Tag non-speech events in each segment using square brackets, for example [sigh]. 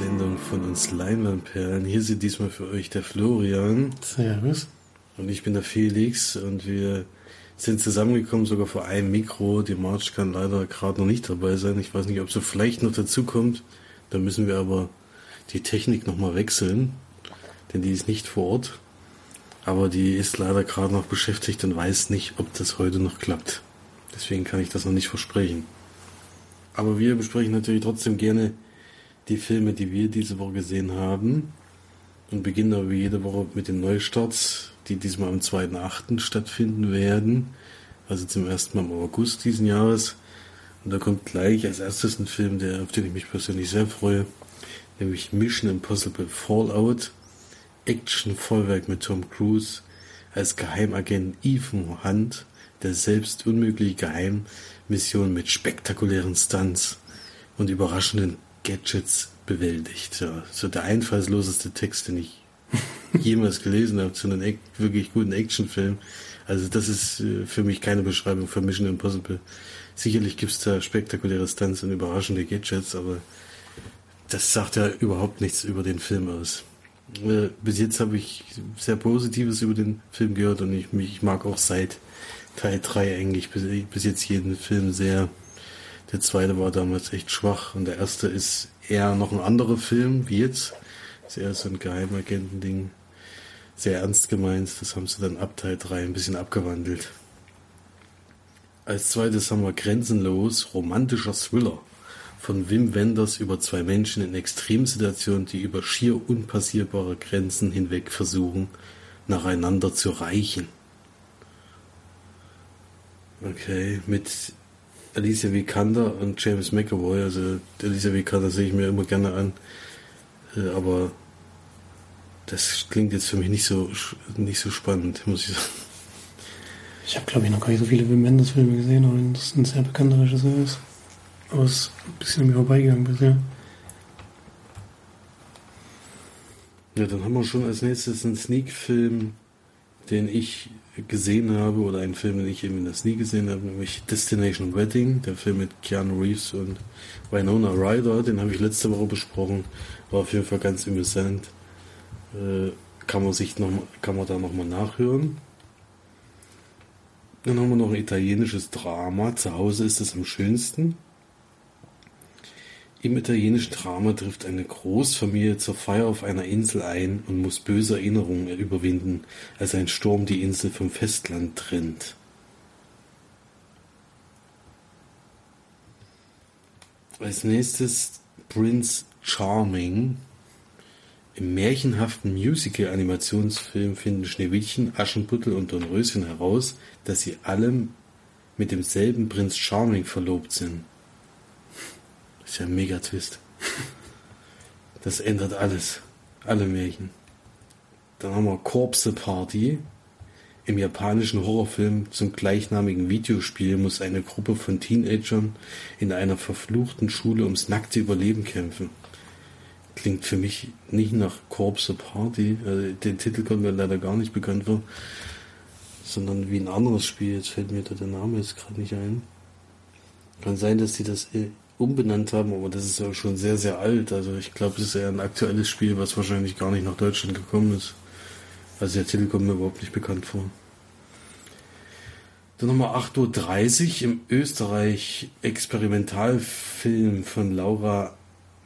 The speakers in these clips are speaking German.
Sendung von uns Leinwandperlen. Hier sind diesmal für euch der Florian. Servus. Und ich bin der Felix und wir sind zusammengekommen, sogar vor einem Mikro. Die March kann leider gerade noch nicht dabei sein. Ich weiß nicht, ob sie vielleicht noch dazu kommt. Da müssen wir aber die Technik nochmal wechseln, denn die ist nicht vor Ort. Aber die ist leider gerade noch beschäftigt und weiß nicht, ob das heute noch klappt. Deswegen kann ich das noch nicht versprechen. Aber wir besprechen natürlich trotzdem gerne die Filme, die wir diese Woche gesehen haben. Und beginnen aber jede Woche mit den Neustarts, die diesmal am 2.8. stattfinden werden. Also zum ersten Mal im August diesen Jahres. Und da kommt gleich als erstes ein Film, der, auf den ich mich persönlich sehr freue, nämlich Mission Impossible Fallout. Action-Vollwerk mit Tom Cruise als Geheimagent Ethan Hunt, der selbst unmögliche Geheimmission mit spektakulären Stunts und überraschenden Gadgets bewältigt. Ja, so der einfallsloseste Text, den ich [laughs] jemals gelesen habe zu einem wirklich guten Actionfilm. Also das ist äh, für mich keine Beschreibung für Mission Impossible. Sicherlich gibt es da spektakuläre Stunts und überraschende Gadgets, aber das sagt ja überhaupt nichts über den Film aus. Äh, bis jetzt habe ich sehr Positives über den Film gehört und ich, ich mag auch seit Teil 3 eigentlich bis, bis jetzt jeden Film sehr. Der zweite war damals echt schwach und der erste ist eher noch ein anderer Film wie jetzt. ist eher so ein Geheimagenten-Ding. Sehr ernst gemeint. Das haben sie dann ab Teil 3 ein bisschen abgewandelt. Als zweites haben wir Grenzenlos, romantischer Thriller von Wim Wenders über zwei Menschen in Extremsituationen, die über schier unpassierbare Grenzen hinweg versuchen, nacheinander zu reichen. Okay, mit Alicia Vikander und James McAvoy. Also Alicia Vikander sehe ich mir immer gerne an, äh, aber das klingt jetzt für mich nicht so nicht so spannend, muss ich sagen. Ich habe glaube ich noch gar nicht so viele Wim Wenders Filme gesehen, aber das ein sehr bekannter Regisseur ist. Aber es ist ein bisschen an mir vorbeigegangen bisher. Ja, dann haben wir schon als nächstes einen Sneak-Film, den ich gesehen habe, oder einen Film, den ich eben das nie gesehen habe, nämlich Destination Wedding, der Film mit Keanu Reeves und Winona Ryder, den habe ich letzte Woche besprochen, war auf jeden Fall ganz amüsant. Äh, kann man sich noch, kann man da nochmal nachhören. Dann haben wir noch ein italienisches Drama. Zu Hause ist es am schönsten. Im italienischen Drama trifft eine Großfamilie zur Feier auf einer Insel ein und muss böse Erinnerungen überwinden, als ein Sturm die Insel vom Festland trennt. Als nächstes Prince Charming. Im märchenhaften Musical-Animationsfilm finden Schneewittchen, Aschenputtel und Dornröschen heraus, dass sie alle mit demselben Prinz Charming verlobt sind. Das ist ja ein Mega-Twist. Das ändert alles. Alle Märchen. Dann haben wir Corpse Party. Im japanischen Horrorfilm zum gleichnamigen Videospiel muss eine Gruppe von Teenagern in einer verfluchten Schule ums nackte Überleben kämpfen. Klingt für mich nicht nach Corpse Party. Also den Titel kommt mir leider gar nicht bekannt vor. Sondern wie ein anderes Spiel. Jetzt fällt mir da der Name jetzt gerade nicht ein. Kann sein, dass die das umbenannt haben, aber das ist ja schon sehr, sehr alt. Also ich glaube, es ist eher ein aktuelles Spiel, was wahrscheinlich gar nicht nach Deutschland gekommen ist. Also der Titel kommt mir überhaupt nicht bekannt vor. Dann nochmal 8.30 Uhr im Österreich Experimentalfilm von Laura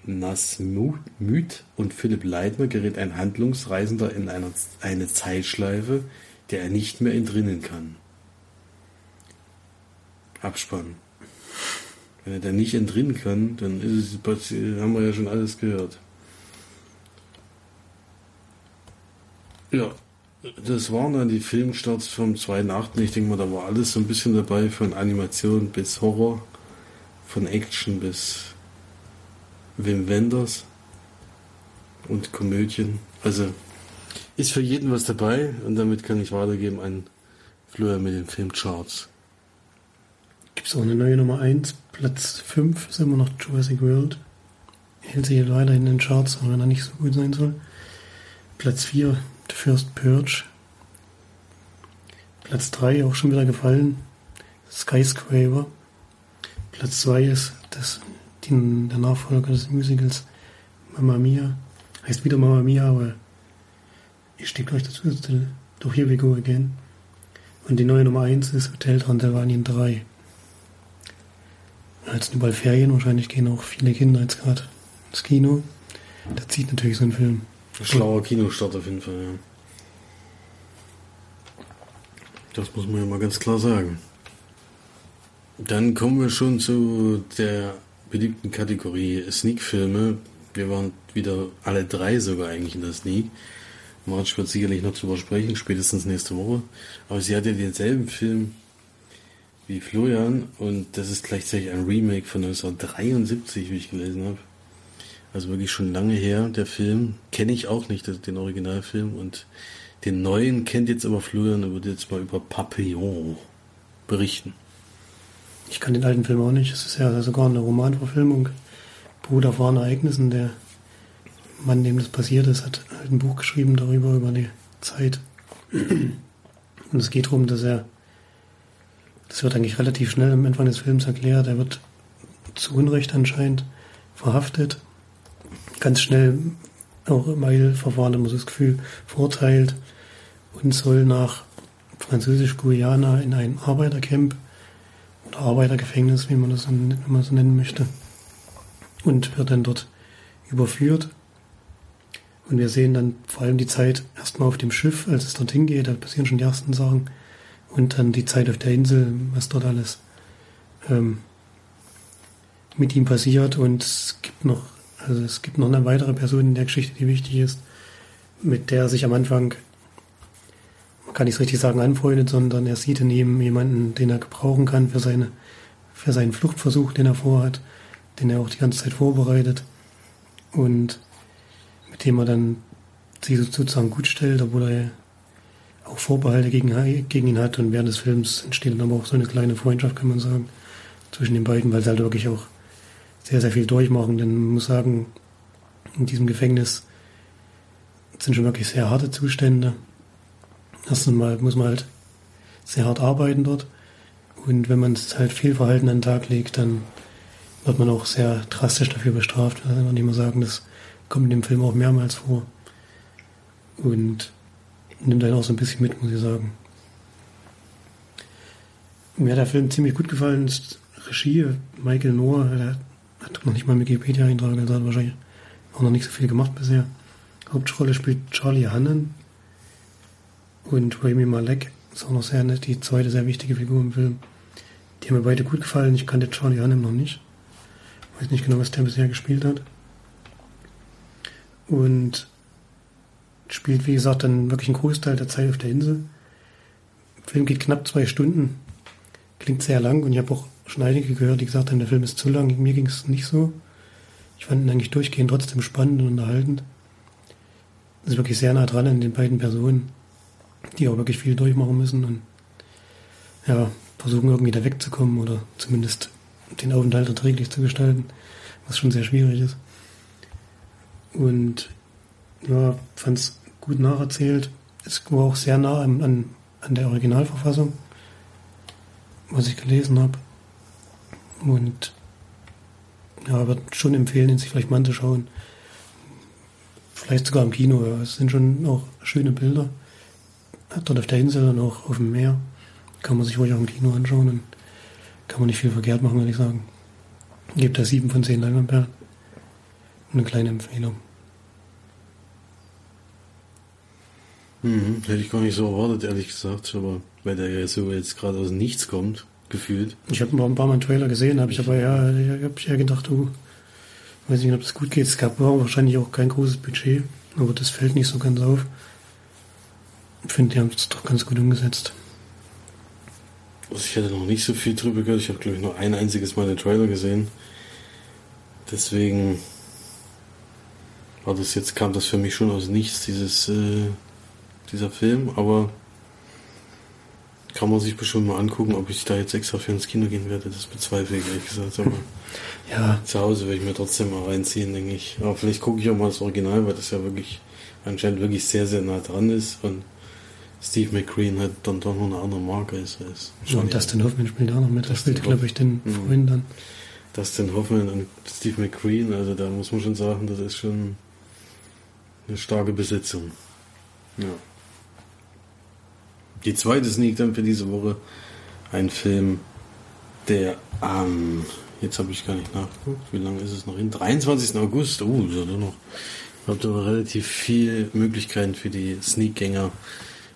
Nasmüth und Philipp Leitner gerät ein Handlungsreisender in eine, eine Zeitschleife, der er nicht mehr entrinnen kann. Abspann. Wenn er da nicht entrinnen kann, dann ist es, haben wir ja schon alles gehört. Ja, das waren dann die Filmstarts vom 2.8. Ich denke mal, da war alles so ein bisschen dabei, von Animation bis Horror, von Action bis Wim Wenders und Komödien. Also ist für jeden was dabei und damit kann ich weitergeben an Florian mit den Filmcharts. Gibt es auch eine neue Nummer 1, Platz 5 ist immer noch Jurassic World. Hält sich leider in den Charts, auch wenn er nicht so gut sein soll. Platz 4, The First Purge. Platz 3 auch schon wieder gefallen. Skyscraper. Platz 2 ist das, die, der Nachfolger des Musicals Mamma Mia. Heißt wieder Mamma Mia, aber ich stehe gleich dazu. Doch Here We Go Again. Und die neue Nummer 1 ist Hotel Transylvanien 3. Jetzt sind überall Ferien, wahrscheinlich gehen auch viele Kinder jetzt gerade ins Kino. Da zieht natürlich so ein Film. Schlauer Kinostart auf jeden Fall, ja. Das muss man ja mal ganz klar sagen. Dann kommen wir schon zu der beliebten Kategorie Sneak-Filme. Wir waren wieder alle drei sogar eigentlich in der Sneak. Marge wird sicherlich noch drüber sprechen, spätestens nächste Woche. Aber sie hat ja denselben Film wie Florian und das ist gleichzeitig ein Remake von 1973, wie ich gelesen habe. Also wirklich schon lange her, der Film. Kenne ich auch nicht, den Originalfilm. Und den neuen kennt jetzt aber Florian und wird jetzt mal über Papillon berichten. Ich kann den alten Film auch nicht. Es ist ja sogar eine Romanverfilmung. Bruder von Ereignissen. Der Mann, dem das passiert ist, hat halt ein Buch geschrieben darüber, über die Zeit. Und es geht darum, dass er, das wird eigentlich relativ schnell am Anfang des Films erklärt, er wird zu Unrecht anscheinend verhaftet. Ganz schnell auch im Eilverfahren, man so das Gefühl, verurteilt und soll nach Französisch-Guyana in ein Arbeitercamp oder Arbeitergefängnis, wie man das wenn man so nennen möchte, und wird dann dort überführt. Und wir sehen dann vor allem die Zeit erstmal auf dem Schiff, als es dorthin geht, da passieren schon die ersten Sachen. Und dann die Zeit auf der Insel, was dort alles ähm, mit ihm passiert. Und es gibt noch, also es gibt noch eine weitere Person in der Geschichte, die wichtig ist, mit der er sich am Anfang man kann nicht richtig sagen anfreundet, sondern er sieht in ihm jemanden, den er gebrauchen kann für, seine, für seinen Fluchtversuch, den er vorhat, den er auch die ganze Zeit vorbereitet und mit dem er dann sich sozusagen gut stellt, obwohl er auch Vorbehalte gegen, gegen ihn hat und während des Films entsteht dann aber auch so eine kleine Freundschaft, kann man sagen, zwischen den beiden, weil sie halt wirklich auch sehr, sehr viel durchmachen, denn man muss sagen, in diesem Gefängnis sind schon wirklich sehr harte Zustände Erstens mal muss man halt sehr hart arbeiten dort. Und wenn man halt Fehlverhalten an den Tag legt, dann wird man auch sehr drastisch dafür bestraft. Also man nicht sagen, das kommt in dem Film auch mehrmals vor. Und nimmt einen auch so ein bisschen mit, muss ich sagen. Mir hat der Film ziemlich gut gefallen. Das Regie, Michael Noah, der hat noch nicht mal Wikipedia-Eintrag, also hat wahrscheinlich auch noch nicht so viel gemacht bisher. Hauptrolle spielt Charlie Hannan, und Rami Malek ist auch noch sehr nett, die zweite sehr wichtige Figur im Film. Die haben mir beide gut gefallen. Ich kannte Charlie Hunnam noch nicht. Weiß nicht genau, was der bisher gespielt hat. Und spielt, wie gesagt, dann wirklich einen Großteil der Zeit auf der Insel. Der Film geht knapp zwei Stunden. Klingt sehr lang und ich habe auch schon einige gehört, die gesagt haben, der Film ist zu lang. Mir ging es nicht so. Ich fand ihn eigentlich durchgehend trotzdem spannend und unterhaltend. Ist wirklich sehr nah dran an den beiden Personen die auch wirklich viel durchmachen müssen und ja, versuchen irgendwie da wegzukommen oder zumindest den Aufenthalt erträglich zu gestalten, was schon sehr schwierig ist. Und ja, fand es gut nacherzählt. Es war auch sehr nah an, an, an der Originalverfassung, was ich gelesen habe. Und ja, würde schon empfehlen, ihn sich vielleicht mal anzuschauen. Vielleicht sogar im Kino. Ja. Es sind schon auch schöne Bilder dort auf der Insel und auch auf dem Meer. Kann man sich ruhig auch im Kino anschauen und kann man nicht viel verkehrt machen, würde ich sagen. Gibt da sieben von zehn Leinwandperlen. Eine kleine Empfehlung. Mhm, hätte ich gar nicht so erwartet, ehrlich gesagt, aber weil der ja so jetzt gerade aus Nichts kommt, gefühlt. Ich habe ein paar Mal einen Trailer gesehen, habe ich aber ja, habe ich ja gedacht, du, oh, weiß nicht, ob das gut geht. Es gab wahrscheinlich auch kein großes Budget, aber das fällt nicht so ganz auf. Ich finde, die haben es doch ganz gut umgesetzt. Also ich hätte noch nicht so viel drüber gehört. Ich habe, glaube ich, nur ein einziges Mal den Trailer gesehen. Deswegen war das jetzt, kam das für mich schon aus nichts, dieses, äh, dieser Film, aber kann man sich bestimmt mal angucken, ob ich da jetzt extra für ins Kino gehen werde. Das bezweifle ich ehrlich gesagt. Aber [laughs] ja. zu Hause werde ich mir trotzdem mal reinziehen, denke ich. Aber vielleicht gucke ich auch mal das Original, weil das ja wirklich anscheinend wirklich sehr, sehr nah dran ist und Steve McQueen hat dann doch noch eine andere Marke ist. als und Dustin Hoffman spielt auch noch mit. Der spielt, glaube ich, den mhm. Freund dann. Dustin Hoffman und Steve McQueen, also da muss man schon sagen, das ist schon eine starke Besetzung. Ja. Die zweite Sneak dann für diese Woche ein Film, der am, ähm, jetzt habe ich gar nicht nachgeguckt, wie lange ist es noch hin? 23. August, oh, uh, ist noch. Habt ihr relativ viel Möglichkeiten für die Sneakgänger,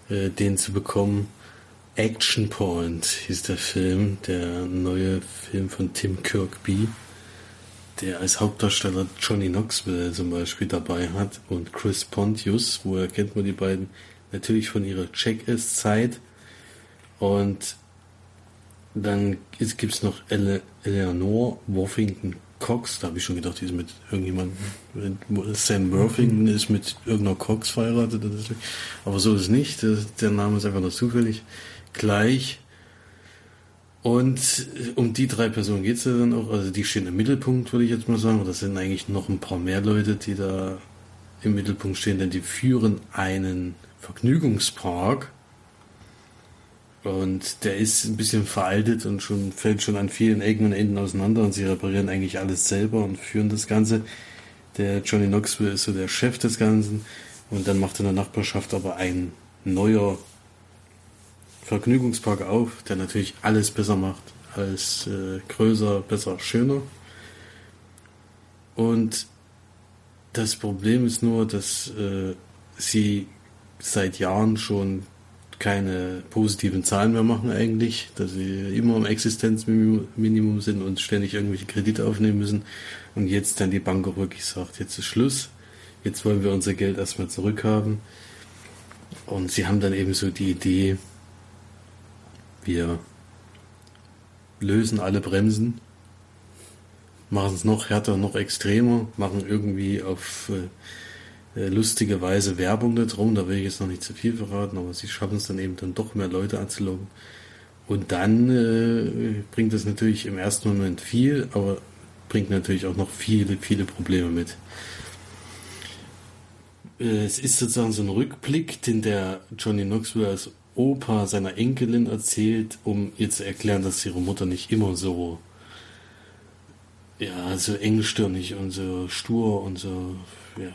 äh, den zu bekommen. Action Point hieß der Film, der neue Film von Tim Kirkby, der als Hauptdarsteller Johnny Knoxville zum Beispiel dabei hat und Chris Pontius, woher kennt man die beiden? Natürlich von ihrer Check-Is-Zeit. Und dann gibt es noch Ele Eleanor Worthington Cox, da habe ich schon gedacht, die ist mit irgendjemandem, Sam Worthington ist mit irgendeiner Cox verheiratet. Aber so ist es nicht, der Name ist einfach nur zufällig gleich. Und um die drei Personen geht es ja dann auch, also die stehen im Mittelpunkt, würde ich jetzt mal sagen. Das sind eigentlich noch ein paar mehr Leute, die da im Mittelpunkt stehen, denn die führen einen Vergnügungspark und der ist ein bisschen veraltet und schon fällt schon an vielen Ecken und Enden auseinander und sie reparieren eigentlich alles selber und führen das Ganze. Der Johnny Knoxville ist so der Chef des Ganzen und dann macht in der Nachbarschaft aber ein neuer Vergnügungspark auf, der natürlich alles besser macht als äh, größer, besser, schöner. Und das Problem ist nur, dass äh, sie seit Jahren schon keine positiven Zahlen mehr machen eigentlich, dass sie immer am Existenzminimum sind und ständig irgendwelche Kredite aufnehmen müssen. Und jetzt dann die Bank auch wirklich sagt, jetzt ist Schluss, jetzt wollen wir unser Geld erstmal zurückhaben. Und sie haben dann eben so die Idee, wir lösen alle Bremsen, machen es noch härter, noch extremer, machen irgendwie auf äh, äh, lustige Weise Werbung da drum. Da will ich jetzt noch nicht zu viel verraten, aber sie schaffen es dann eben dann doch mehr Leute anzulocken. Und dann äh, bringt das natürlich im ersten Moment viel, aber bringt natürlich auch noch viele, viele Probleme mit. Äh, es ist sozusagen so ein Rückblick, den der Johnny Knoxville als Opa seiner Enkelin erzählt, um ihr zu erklären, dass ihre Mutter nicht immer so ja, so engstirnig und so stur und so, ja,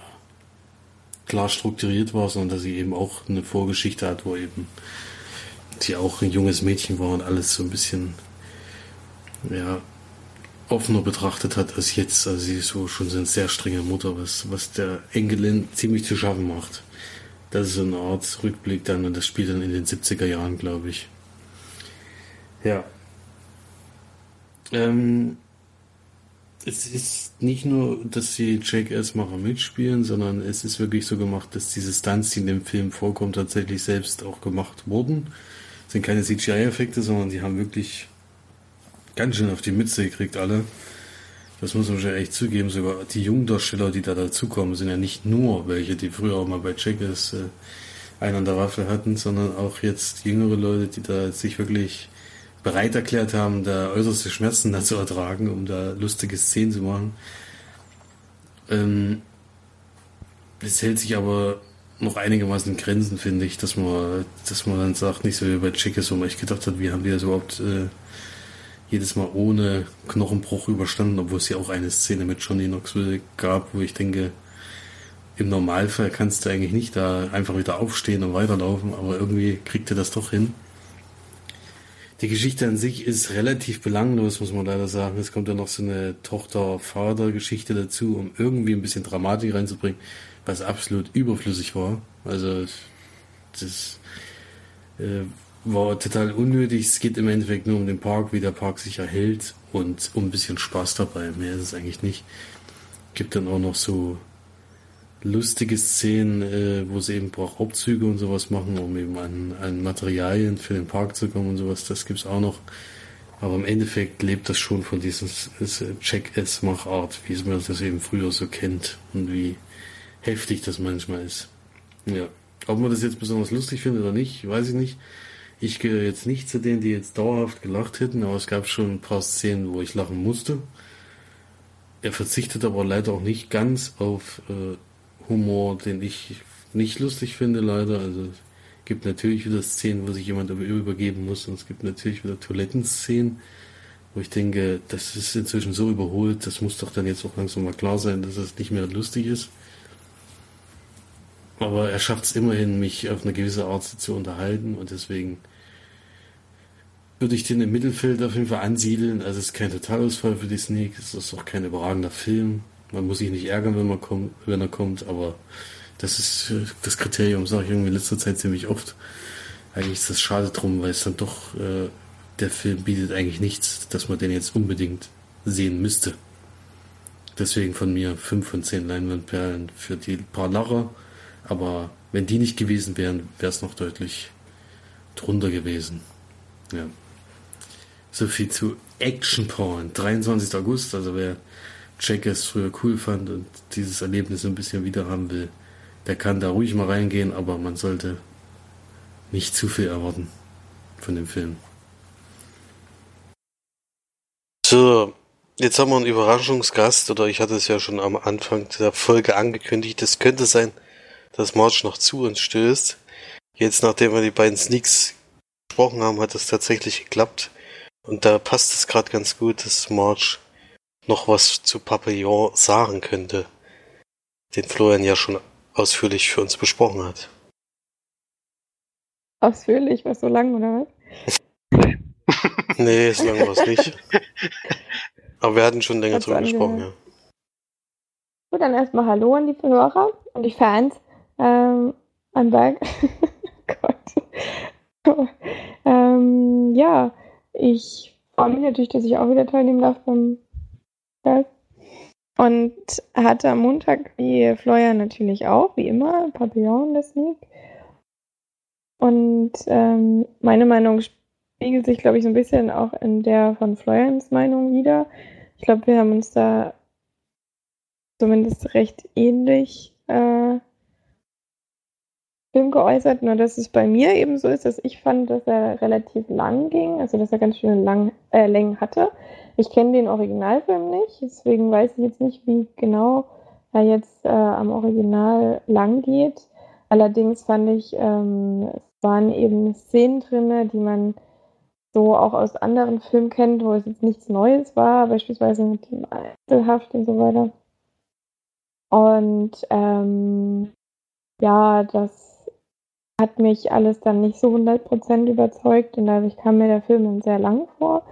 klar strukturiert war, sondern dass sie eben auch eine Vorgeschichte hat, wo eben sie auch ein junges Mädchen war und alles so ein bisschen ja, offener betrachtet hat als jetzt. Also sie ist so schon so eine sehr strenge Mutter, was, was der Enkelin ziemlich zu schaffen macht. Das ist so eine Art Rückblick dann und das spielt dann in den 70er Jahren, glaube ich. Ja. Ähm, es ist nicht nur, dass die Jackass-Macher mitspielen, sondern es ist wirklich so gemacht, dass diese Stunts, die in dem Film vorkommen, tatsächlich selbst auch gemacht wurden. Es sind keine CGI-Effekte, sondern die haben wirklich ganz schön auf die Mütze gekriegt, alle. Das muss man schon echt zugeben. Sogar die jungen Darsteller, die da dazukommen, sind ja nicht nur welche, die früher auch mal bei Jackass äh, einen an der Waffe hatten, sondern auch jetzt jüngere Leute, die da sich wirklich bereit erklärt haben, da äußerste Schmerzen da zu ertragen, um da lustige Szenen zu machen. Ähm, es hält sich aber noch einigermaßen in Grenzen, finde ich, dass man, dass man dann sagt, nicht so wie bei Chickes, wo man echt gedacht hat, wie haben die das überhaupt äh, jedes Mal ohne Knochenbruch überstanden, obwohl es ja auch eine Szene mit Johnny Knoxville gab, wo ich denke, im Normalfall kannst du eigentlich nicht da einfach wieder aufstehen und weiterlaufen, aber irgendwie kriegt er das doch hin. Die Geschichte an sich ist relativ belanglos, muss man leider sagen. Es kommt ja noch so eine Tochter-Vater-Geschichte dazu, um irgendwie ein bisschen Dramatik reinzubringen, was absolut überflüssig war. Also das äh, war total unnötig. Es geht im Endeffekt nur um den Park, wie der Park sich erhält und um ein bisschen Spaß dabei. Mehr ist es eigentlich nicht. Gibt dann auch noch so lustige Szenen, äh, wo sie eben Hauptzüge und sowas machen, um eben an, an Materialien für den Park zu kommen und sowas. Das gibt's auch noch. Aber im Endeffekt lebt das schon von diesem Check-S-Machart, wie man das eben früher so kennt und wie heftig das manchmal ist. Ja. Ob man das jetzt besonders lustig findet oder nicht, weiß ich nicht. Ich gehöre jetzt nicht zu denen, die jetzt dauerhaft gelacht hätten, aber es gab schon ein paar Szenen, wo ich lachen musste. Er verzichtet aber leider auch nicht ganz auf äh, Humor, den ich nicht lustig finde, leider. Also es gibt natürlich wieder Szenen, wo sich jemand übergeben muss und es gibt natürlich wieder Toilettenszenen, wo ich denke, das ist inzwischen so überholt, das muss doch dann jetzt auch langsam mal klar sein, dass es nicht mehr lustig ist. Aber er schafft es immerhin, mich auf eine gewisse Art zu unterhalten und deswegen würde ich den im Mittelfeld auf jeden Fall ansiedeln. Also es ist kein Totalausfall für die Sneak, es ist auch kein überragender Film. Man muss sich nicht ärgern, wenn, man kommt, wenn er kommt, aber das ist das Kriterium, sage ich irgendwie in letzter Zeit ziemlich oft. Eigentlich ist das schade drum, weil es dann doch, äh, der Film bietet eigentlich nichts, dass man den jetzt unbedingt sehen müsste. Deswegen von mir 5 von 10 Leinwandperlen für die paar Lacher. Aber wenn die nicht gewesen wären, wäre es noch deutlich drunter gewesen. Ja. So viel zu Action Porn. 23. August, also wer Jackass früher cool fand und dieses Erlebnis ein bisschen wieder haben will, der kann da ruhig mal reingehen, aber man sollte nicht zu viel erwarten von dem Film. So, jetzt haben wir einen Überraschungsgast, oder ich hatte es ja schon am Anfang der Folge angekündigt. Es könnte sein, dass March noch zu uns stößt. Jetzt, nachdem wir die beiden Sneaks gesprochen haben, hat es tatsächlich geklappt. Und da passt es gerade ganz gut, dass March noch was zu Papillon sagen könnte, den Florian ja schon ausführlich für uns besprochen hat. Ausführlich? Was so lang oder was? [laughs] nee, so lang war es nicht. Aber wir hatten schon länger drüber gesprochen, ja. Gut, dann erstmal Hallo an die Hörer und die Fans. Ähm, I'm back. [laughs] Gott. ähm, ja, ich freue mich natürlich, dass ich auch wieder teilnehmen darf beim Test. Und hatte am Montag, wie Florian natürlich auch, wie immer, Papillon der Sneak. Und ähm, meine Meinung spiegelt sich, glaube ich, so ein bisschen auch in der von Florians Meinung wieder. Ich glaube, wir haben uns da zumindest recht ähnlich äh, Film geäußert, nur dass es bei mir eben so ist, dass ich fand, dass er relativ lang ging, also dass er ganz schöne lang, äh, Längen hatte. Ich kenne den Originalfilm nicht, deswegen weiß ich jetzt nicht, wie genau er jetzt äh, am Original lang geht. Allerdings fand ich, ähm, es waren eben Szenen drin, die man so auch aus anderen Filmen kennt, wo es jetzt nichts Neues war, beispielsweise mit dem Einzelhaft und so weiter. Und ähm, ja, das hat mich alles dann nicht so 100% überzeugt und dadurch kam mir der Film sehr lang vor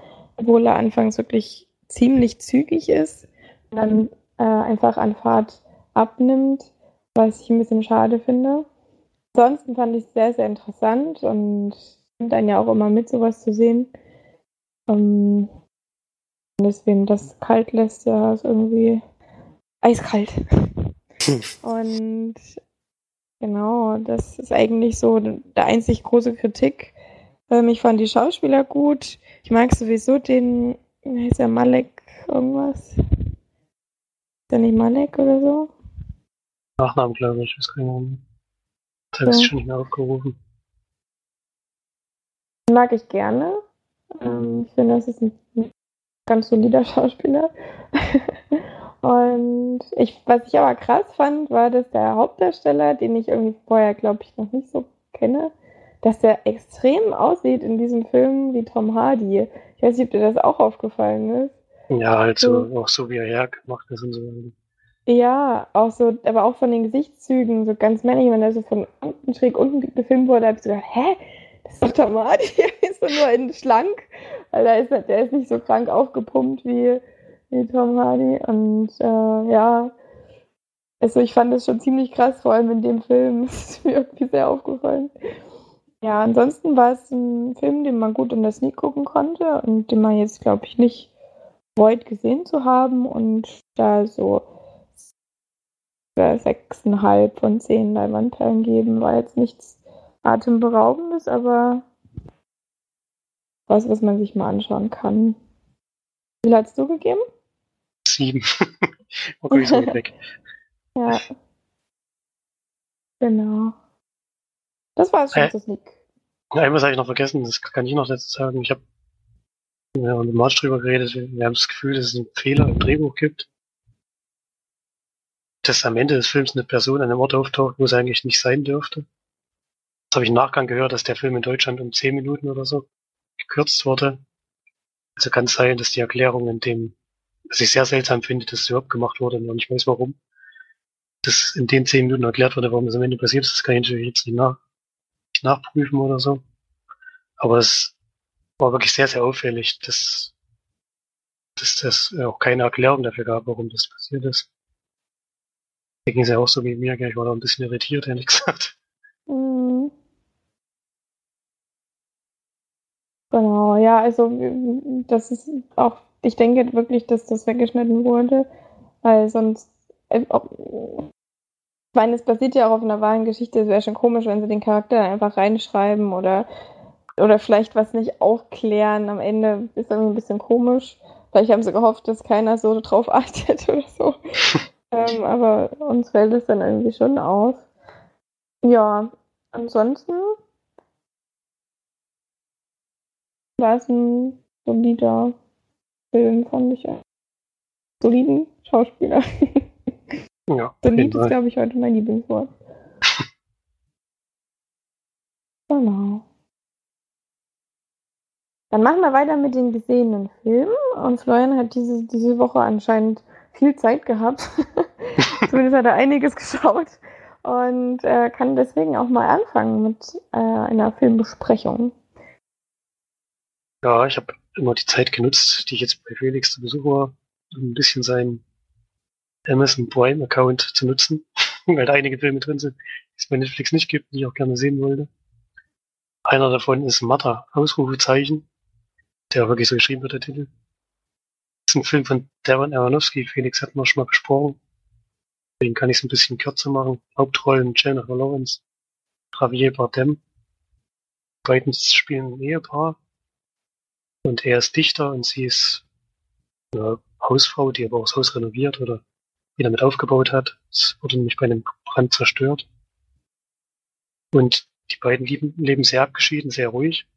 obwohl er anfangs wirklich ziemlich zügig ist und dann äh, einfach an Fahrt abnimmt, was ich ein bisschen schade finde. Ansonsten fand ich es sehr, sehr interessant und nimmt einen ja auch immer mit, sowas zu sehen. Ähm, deswegen, das kalt lässt ja ist irgendwie eiskalt. und genau, das ist eigentlich so der einzig große Kritik. Ähm, ich fand die Schauspieler gut. Ich mag sowieso den, wie heißt der, Malek irgendwas? Ist der nicht Malek oder so? Nachnamen, glaube ich, weiß gar nicht. Das habe ich schon nicht mehr aufgerufen. Den mag ich gerne. Ähm, ich finde, das ist ein ganz solider Schauspieler. [laughs] Und ich, was ich aber krass fand, war, dass der Hauptdarsteller, den ich irgendwie vorher, glaube ich, noch nicht so kenne, dass der extrem aussieht in diesem Film wie Tom Hardy. Ich weiß nicht, ob dir das auch aufgefallen ist. Ja, halt so, auch so wie er hergemacht ist und so. Ja, auch so, aber auch von den Gesichtszügen, so ganz männlich, wenn er so von unten schräg unten gefilmt wurde, habe ich so gedacht, hä? Das ist doch Tom Hardy, [laughs] ist doch nur in schlank, weil der ist, der ist nicht so krank aufgepumpt wie, wie Tom Hardy. Und äh, ja, also ich fand das schon ziemlich krass, vor allem in dem Film. [laughs] Das ist mir irgendwie sehr aufgefallen. Ja, ansonsten war es ein Film, den man gut in der Sneak gucken konnte und den man jetzt, glaube ich, nicht bereut gesehen zu haben und da so sechseinhalb von zehn Leinwandperlen geben, war jetzt nichts atemberaubendes, aber was, was man sich mal anschauen kann. Wie viel hast du gegeben? Sieben. [laughs] okay, so weg. [laughs] ja. Genau. Das war es schon äh, zu Sneak. Habe ich noch vergessen, das kann ich noch dazu sagen. Ich habe ja, mit Marsch drüber geredet. Wir haben das Gefühl, dass es einen Fehler im Drehbuch gibt. Dass am Ende des Films eine Person an einem Ort auftaucht, wo es eigentlich nicht sein dürfte. Das habe ich im Nachgang gehört, dass der Film in Deutschland um 10 Minuten oder so gekürzt wurde. Also kann es sein, dass die Erklärung in dem, was ich sehr seltsam finde, dass es überhaupt gemacht wurde und ich weiß warum, dass in den zehn Minuten erklärt wurde, warum es am Ende passiert ist, das kann ich natürlich jetzt nicht, nach, nicht nachprüfen oder so. Aber es war wirklich sehr, sehr auffällig, dass, dass das auch keine Erklärung dafür gab, warum das passiert ist. Da ging es ja auch so wie mir, ich war da ein bisschen irritiert, ehrlich [laughs] gesagt. Mhm. Genau, ja, also das ist auch, ich denke wirklich, dass das weggeschnitten wurde, weil sonst, äh, ich meine, es basiert ja auch auf einer wahren Geschichte, es wäre schon komisch, wenn sie den Charakter einfach reinschreiben oder, oder vielleicht was nicht aufklären. Am Ende ist irgendwie ein bisschen komisch. Vielleicht haben sie gehofft, dass keiner so drauf [laughs] achtet oder so. [laughs] ähm, aber uns fällt es dann irgendwie schon auf. Ja, ansonsten war es ein solider Film, fand ich. Soliden Schauspieler. [laughs] Ja, Solid ist, glaube ich, heute mein Lieblingswort. genau. Dann machen wir weiter mit den gesehenen Filmen. Und Florian hat diese, diese Woche anscheinend viel Zeit gehabt. [laughs] Zumindest hat er einiges [laughs] geschaut. Und äh, kann deswegen auch mal anfangen mit äh, einer Filmbesprechung. Ja, ich habe immer die Zeit genutzt, die ich jetzt bei Felix zu Besuch war, um ein bisschen seinen Amazon Prime Account zu nutzen, [laughs] weil da einige Filme drin sind, die es bei Netflix nicht gibt, die ich auch gerne sehen wollte. Einer davon ist Matter, Ausrufezeichen, der wirklich so geschrieben wird, der Titel. Das ist ein Film von Darren Aronofsky, Felix hat wir schon mal besprochen. Den kann ich es ein bisschen kürzer machen. Hauptrollen Jennifer Lawrence, Javier Bardem. Beiden spielen ein Ehepaar. Und er ist Dichter und sie ist eine Hausfrau, die aber auch das Haus renoviert oder wieder mit aufgebaut hat. Es wurde nämlich bei einem Brand zerstört. Und die beiden lieben, leben sehr abgeschieden, sehr ruhig.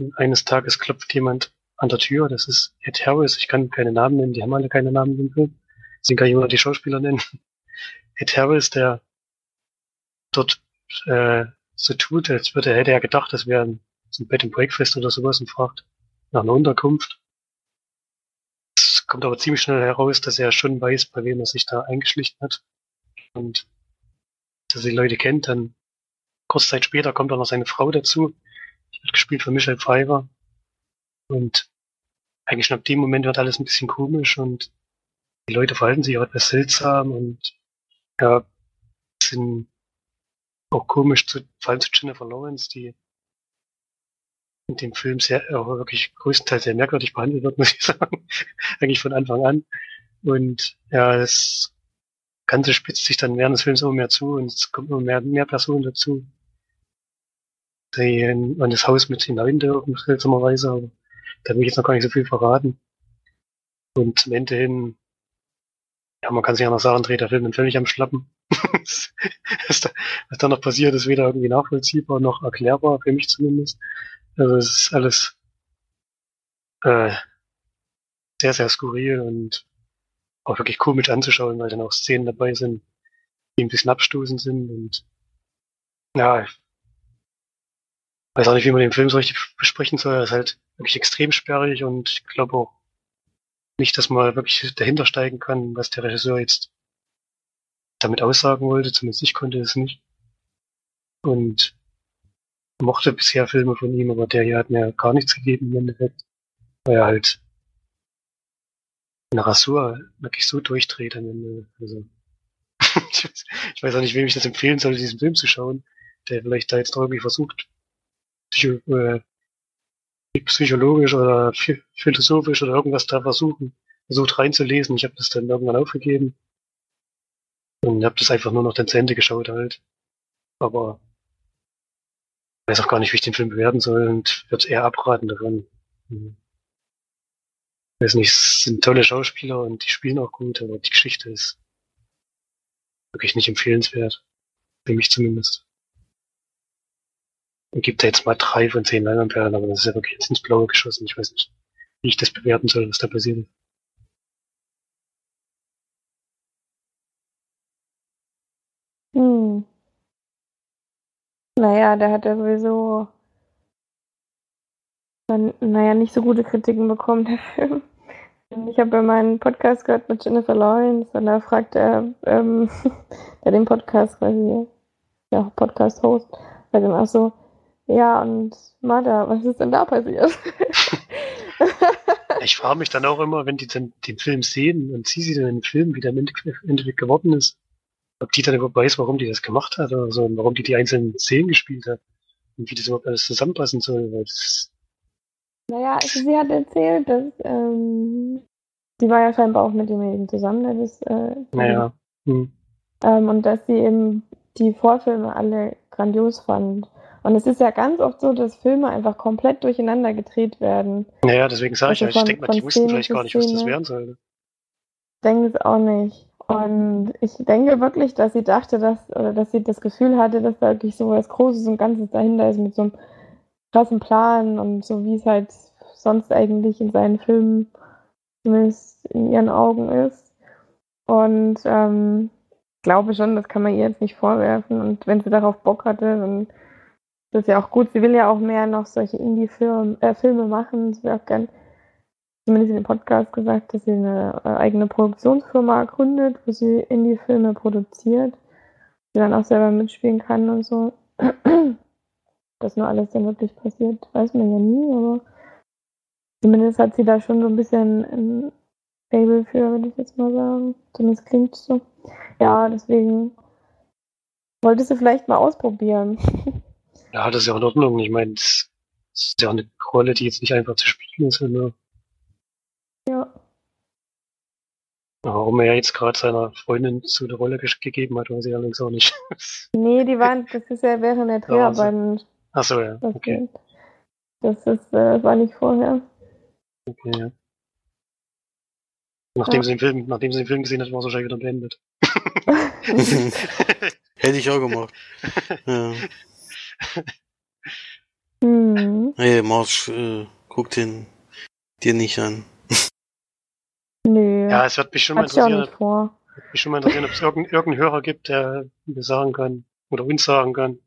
Und eines Tages klopft jemand an der Tür, das ist Ed Harris, ich kann keine Namen nennen, die haben alle keine Namen im Film. Deswegen kann ich nur die Schauspieler nennen. [laughs] Ed Harris, der dort äh, so tut, als würde, hätte er gedacht, das wäre ein so ein Bed and Breakfast oder sowas und fragt nach einer Unterkunft. Es kommt aber ziemlich schnell heraus, dass er schon weiß, bei wem er sich da eingeschlichen hat. Und dass er die Leute kennt, dann kurz Zeit später kommt auch noch seine Frau dazu. Die wird gespielt von Michelle Pfeiffer. Und eigentlich ab dem Moment wird alles ein bisschen komisch und die Leute verhalten sich auch etwas seltsam und ja, sind auch komisch zu, vor allem zu Jennifer Lawrence, die in dem Film sehr, auch wirklich größtenteils sehr merkwürdig behandelt wird, [laughs] muss ich sagen. Eigentlich von Anfang an. Und ja, das Ganze spitzt sich dann während des Films immer mehr zu und es kommt immer mehr, mehr Personen dazu, die in, in das Haus mit hinein dürfen, seltsamerweise, aber da will ich jetzt noch gar nicht so viel verraten. Und zum Ende hin, ja, man kann sich ja noch sagen, dreht der Film dann völlig am Schlappen. [laughs] was, da, was da noch passiert, ist weder irgendwie nachvollziehbar noch erklärbar, für mich zumindest. Also es ist alles äh, sehr, sehr skurril und auch wirklich komisch anzuschauen, weil dann auch Szenen dabei sind, die ein bisschen abstoßend sind und ja, weiß auch nicht, wie man den Film so richtig besprechen soll. Er ist halt wirklich extrem sperrig und ich glaube auch nicht, dass man wirklich dahinter steigen kann, was der Regisseur jetzt damit aussagen wollte. Zumindest ich konnte es nicht. Und mochte bisher Filme von ihm, aber der hier hat mir gar nichts gegeben im Endeffekt. Weil er halt eine Rasur wirklich so durchdreht am Ende. Also, [laughs] ich weiß auch nicht, wem ich das empfehlen soll, diesen Film zu schauen, der vielleicht da jetzt noch irgendwie versucht, psycho, äh, psychologisch oder philosophisch oder irgendwas da versuchen, versucht reinzulesen. Ich habe das dann irgendwann aufgegeben und habe das einfach nur noch dann Ende geschaut halt. Aber weiß auch gar nicht, wie ich den Film bewerten soll und würde eher abraten davon. Hm. weiß nicht, es sind tolle Schauspieler und die spielen auch gut, aber die Geschichte ist wirklich nicht empfehlenswert. Für mich zumindest. Und gibt da jetzt mal drei von zehn Leinwandperlen, aber das ist ja wirklich ins Blaue geschossen. Ich weiß nicht, wie ich das bewerten soll, was da passiert ist. Hm. Naja, der hat ja sowieso dann, naja, nicht so gute Kritiken bekommen, der Film. Ich habe ja meinen Podcast gehört mit Jennifer Lawrence und da fragt er, ähm, [laughs] der den Podcast quasi, ja, Podcast-Host, bei dem auch so, ja, und Mada, was ist denn da passiert? [laughs] ich frage mich dann auch immer, wenn die dann den Film sehen und sie sieht dann den Film, wie der im Endeffekt geworden ist, ob die dann überhaupt weiß, warum die das gemacht hat oder so, und warum die die einzelnen Szenen gespielt hat und wie das überhaupt alles zusammenpassen soll. Weil das naja, also sie hat erzählt, dass ähm, sie war ja scheinbar auch mit ihm eben zusammen, ne, das, äh, naja. Hm. Ähm, und dass sie eben die Vorfilme alle grandios fand. Und es ist ja ganz oft so, dass Filme einfach komplett durcheinander gedreht werden. Naja, deswegen sage also ich ja, ich denke mal, die wussten vielleicht gar nicht, was das werden soll. Ich denke es auch nicht. Und ich denke wirklich, dass sie dachte, dass, oder dass sie das Gefühl hatte, dass da wirklich so was Großes und Ganzes dahinter ist mit so einem krassen Plan und so wie es halt sonst eigentlich in seinen Filmen zumindest in ihren Augen ist. Und ähm, glaube schon, das kann man ihr jetzt nicht vorwerfen. Und wenn sie darauf Bock hatte, dann ist das ja auch gut. Sie will ja auch mehr noch solche Indie-Filme äh, Filme machen. Sie will auch gern, zumindest in dem Podcast gesagt, dass sie eine äh, eigene Produktionsfirma gründet, wo sie Indie-Filme produziert, die dann auch selber mitspielen kann und so. [clears throat] Das nur alles dann wirklich passiert, weiß man ja nie, aber zumindest hat sie da schon so ein bisschen ein Fable für, würde ich jetzt mal sagen. Zumindest klingt es so. Ja, deswegen wolltest du vielleicht mal ausprobieren. [laughs] Ja, das ist ja in Ordnung. Ich meine, das ist ja auch eine Rolle, die jetzt nicht einfach zu spielen ist. Ne? Ja. Warum er jetzt gerade seiner Freundin so eine Rolle gegeben hat, weiß ich allerdings auch nicht. [laughs] nee, die waren, das ist ja während der Dreharbeiten Ach so, ja. Okay. Das, ist, äh, das war nicht vorher. Okay, ja. Nachdem, ja. sie den Film, nachdem sie den Film gesehen hat, war es wahrscheinlich wieder beendet. [laughs] Hätte ich auch gemacht. [laughs] Ja. Hm. Hey, Marsch, äh, guck den dir nicht an. Nö. Ja, es wird mich schon mal interessieren. Vor. Mich schon mal interessieren, ob es irgendeinen irgendein Hörer gibt, der mir sagen kann oder uns sagen kann,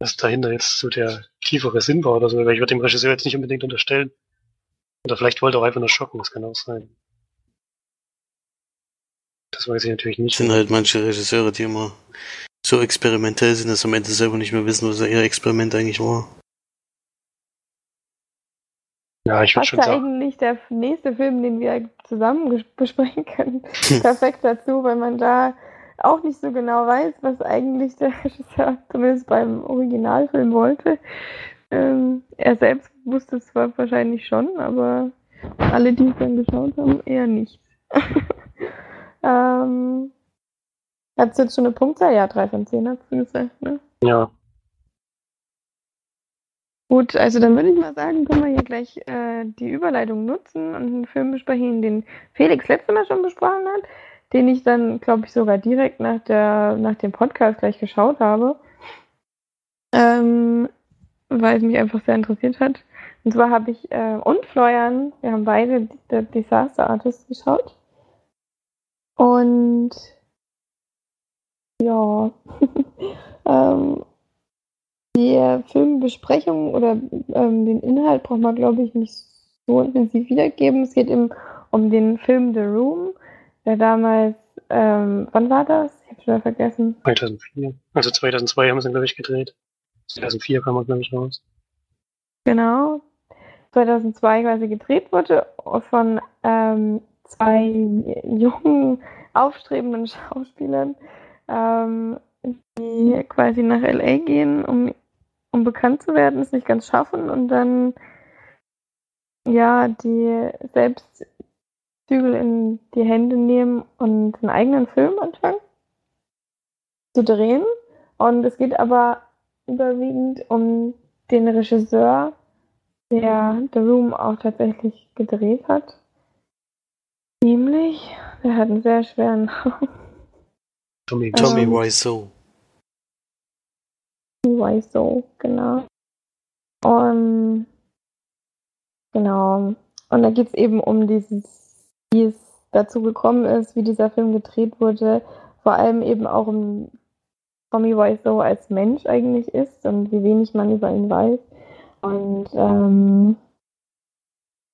was dahinter jetzt so der tiefere Sinn war oder so, weil ich würde dem Regisseur jetzt nicht unbedingt unterstellen. Oder vielleicht wollte er auch einfach nur schocken, das kann auch sein. Das weiß ich natürlich nicht. Es sind halt manche Regisseure, die immer so experimentell sind, dass am Ende selber nicht mehr wissen, was ihr Experiment eigentlich war. Ja, ich würde schon sagen. eigentlich der nächste Film, den wir zusammen [laughs] besprechen können, [laughs] perfekt dazu, weil man da auch nicht so genau weiß, was eigentlich der [laughs] Regisseur zumindest beim Originalfilm wollte. Ähm, er selbst wusste es zwar wahrscheinlich schon, aber alle, die es dann geschaut haben, eher nicht. ähm, hat es jetzt schon eine Punktzahl? Ja, 3 von 10 hat es gesagt, ne? Ja. Gut, also dann würde ich mal sagen, können wir hier gleich äh, die Überleitung nutzen und einen Film besprechen, den Felix letztes Mal schon besprochen hat den ich dann, glaube ich, sogar direkt nach, der, nach dem Podcast gleich geschaut habe, ähm, weil es mich einfach sehr interessiert hat. Und zwar habe ich äh, und Florian, wir haben beide The Disaster Artist geschaut. Und ja, [laughs] ähm, die Filmbesprechung oder ähm, den Inhalt braucht man, glaube ich, nicht so intensiv wiedergeben. Es geht eben um den Film The Room der damals, ähm, wann war das? Ich habe schon wieder vergessen. 2004. Also 2002 haben sie glaube ich, gedreht. 2004 kam er, glaube ich, raus. Genau. 2002 quasi gedreht wurde von ähm, zwei jungen, aufstrebenden [laughs] Schauspielern, ähm, die quasi nach LA gehen, um, um bekannt zu werden, es nicht ganz schaffen und dann ja, die selbst Zügel in die Hände nehmen und einen eigenen Film anfangen zu drehen. Und es geht aber überwiegend um den Regisseur, der The Room auch tatsächlich gedreht hat. Nämlich, der hat einen sehr schweren Namen. Tommy, Tommy ähm, Wiseau. Wiseau, genau. Und genau. Und da geht es eben um dieses wie es dazu gekommen ist, wie dieser Film gedreht wurde, vor allem eben auch um Tommy Wiseau als Mensch eigentlich ist und wie wenig man über ihn weiß. Und ähm,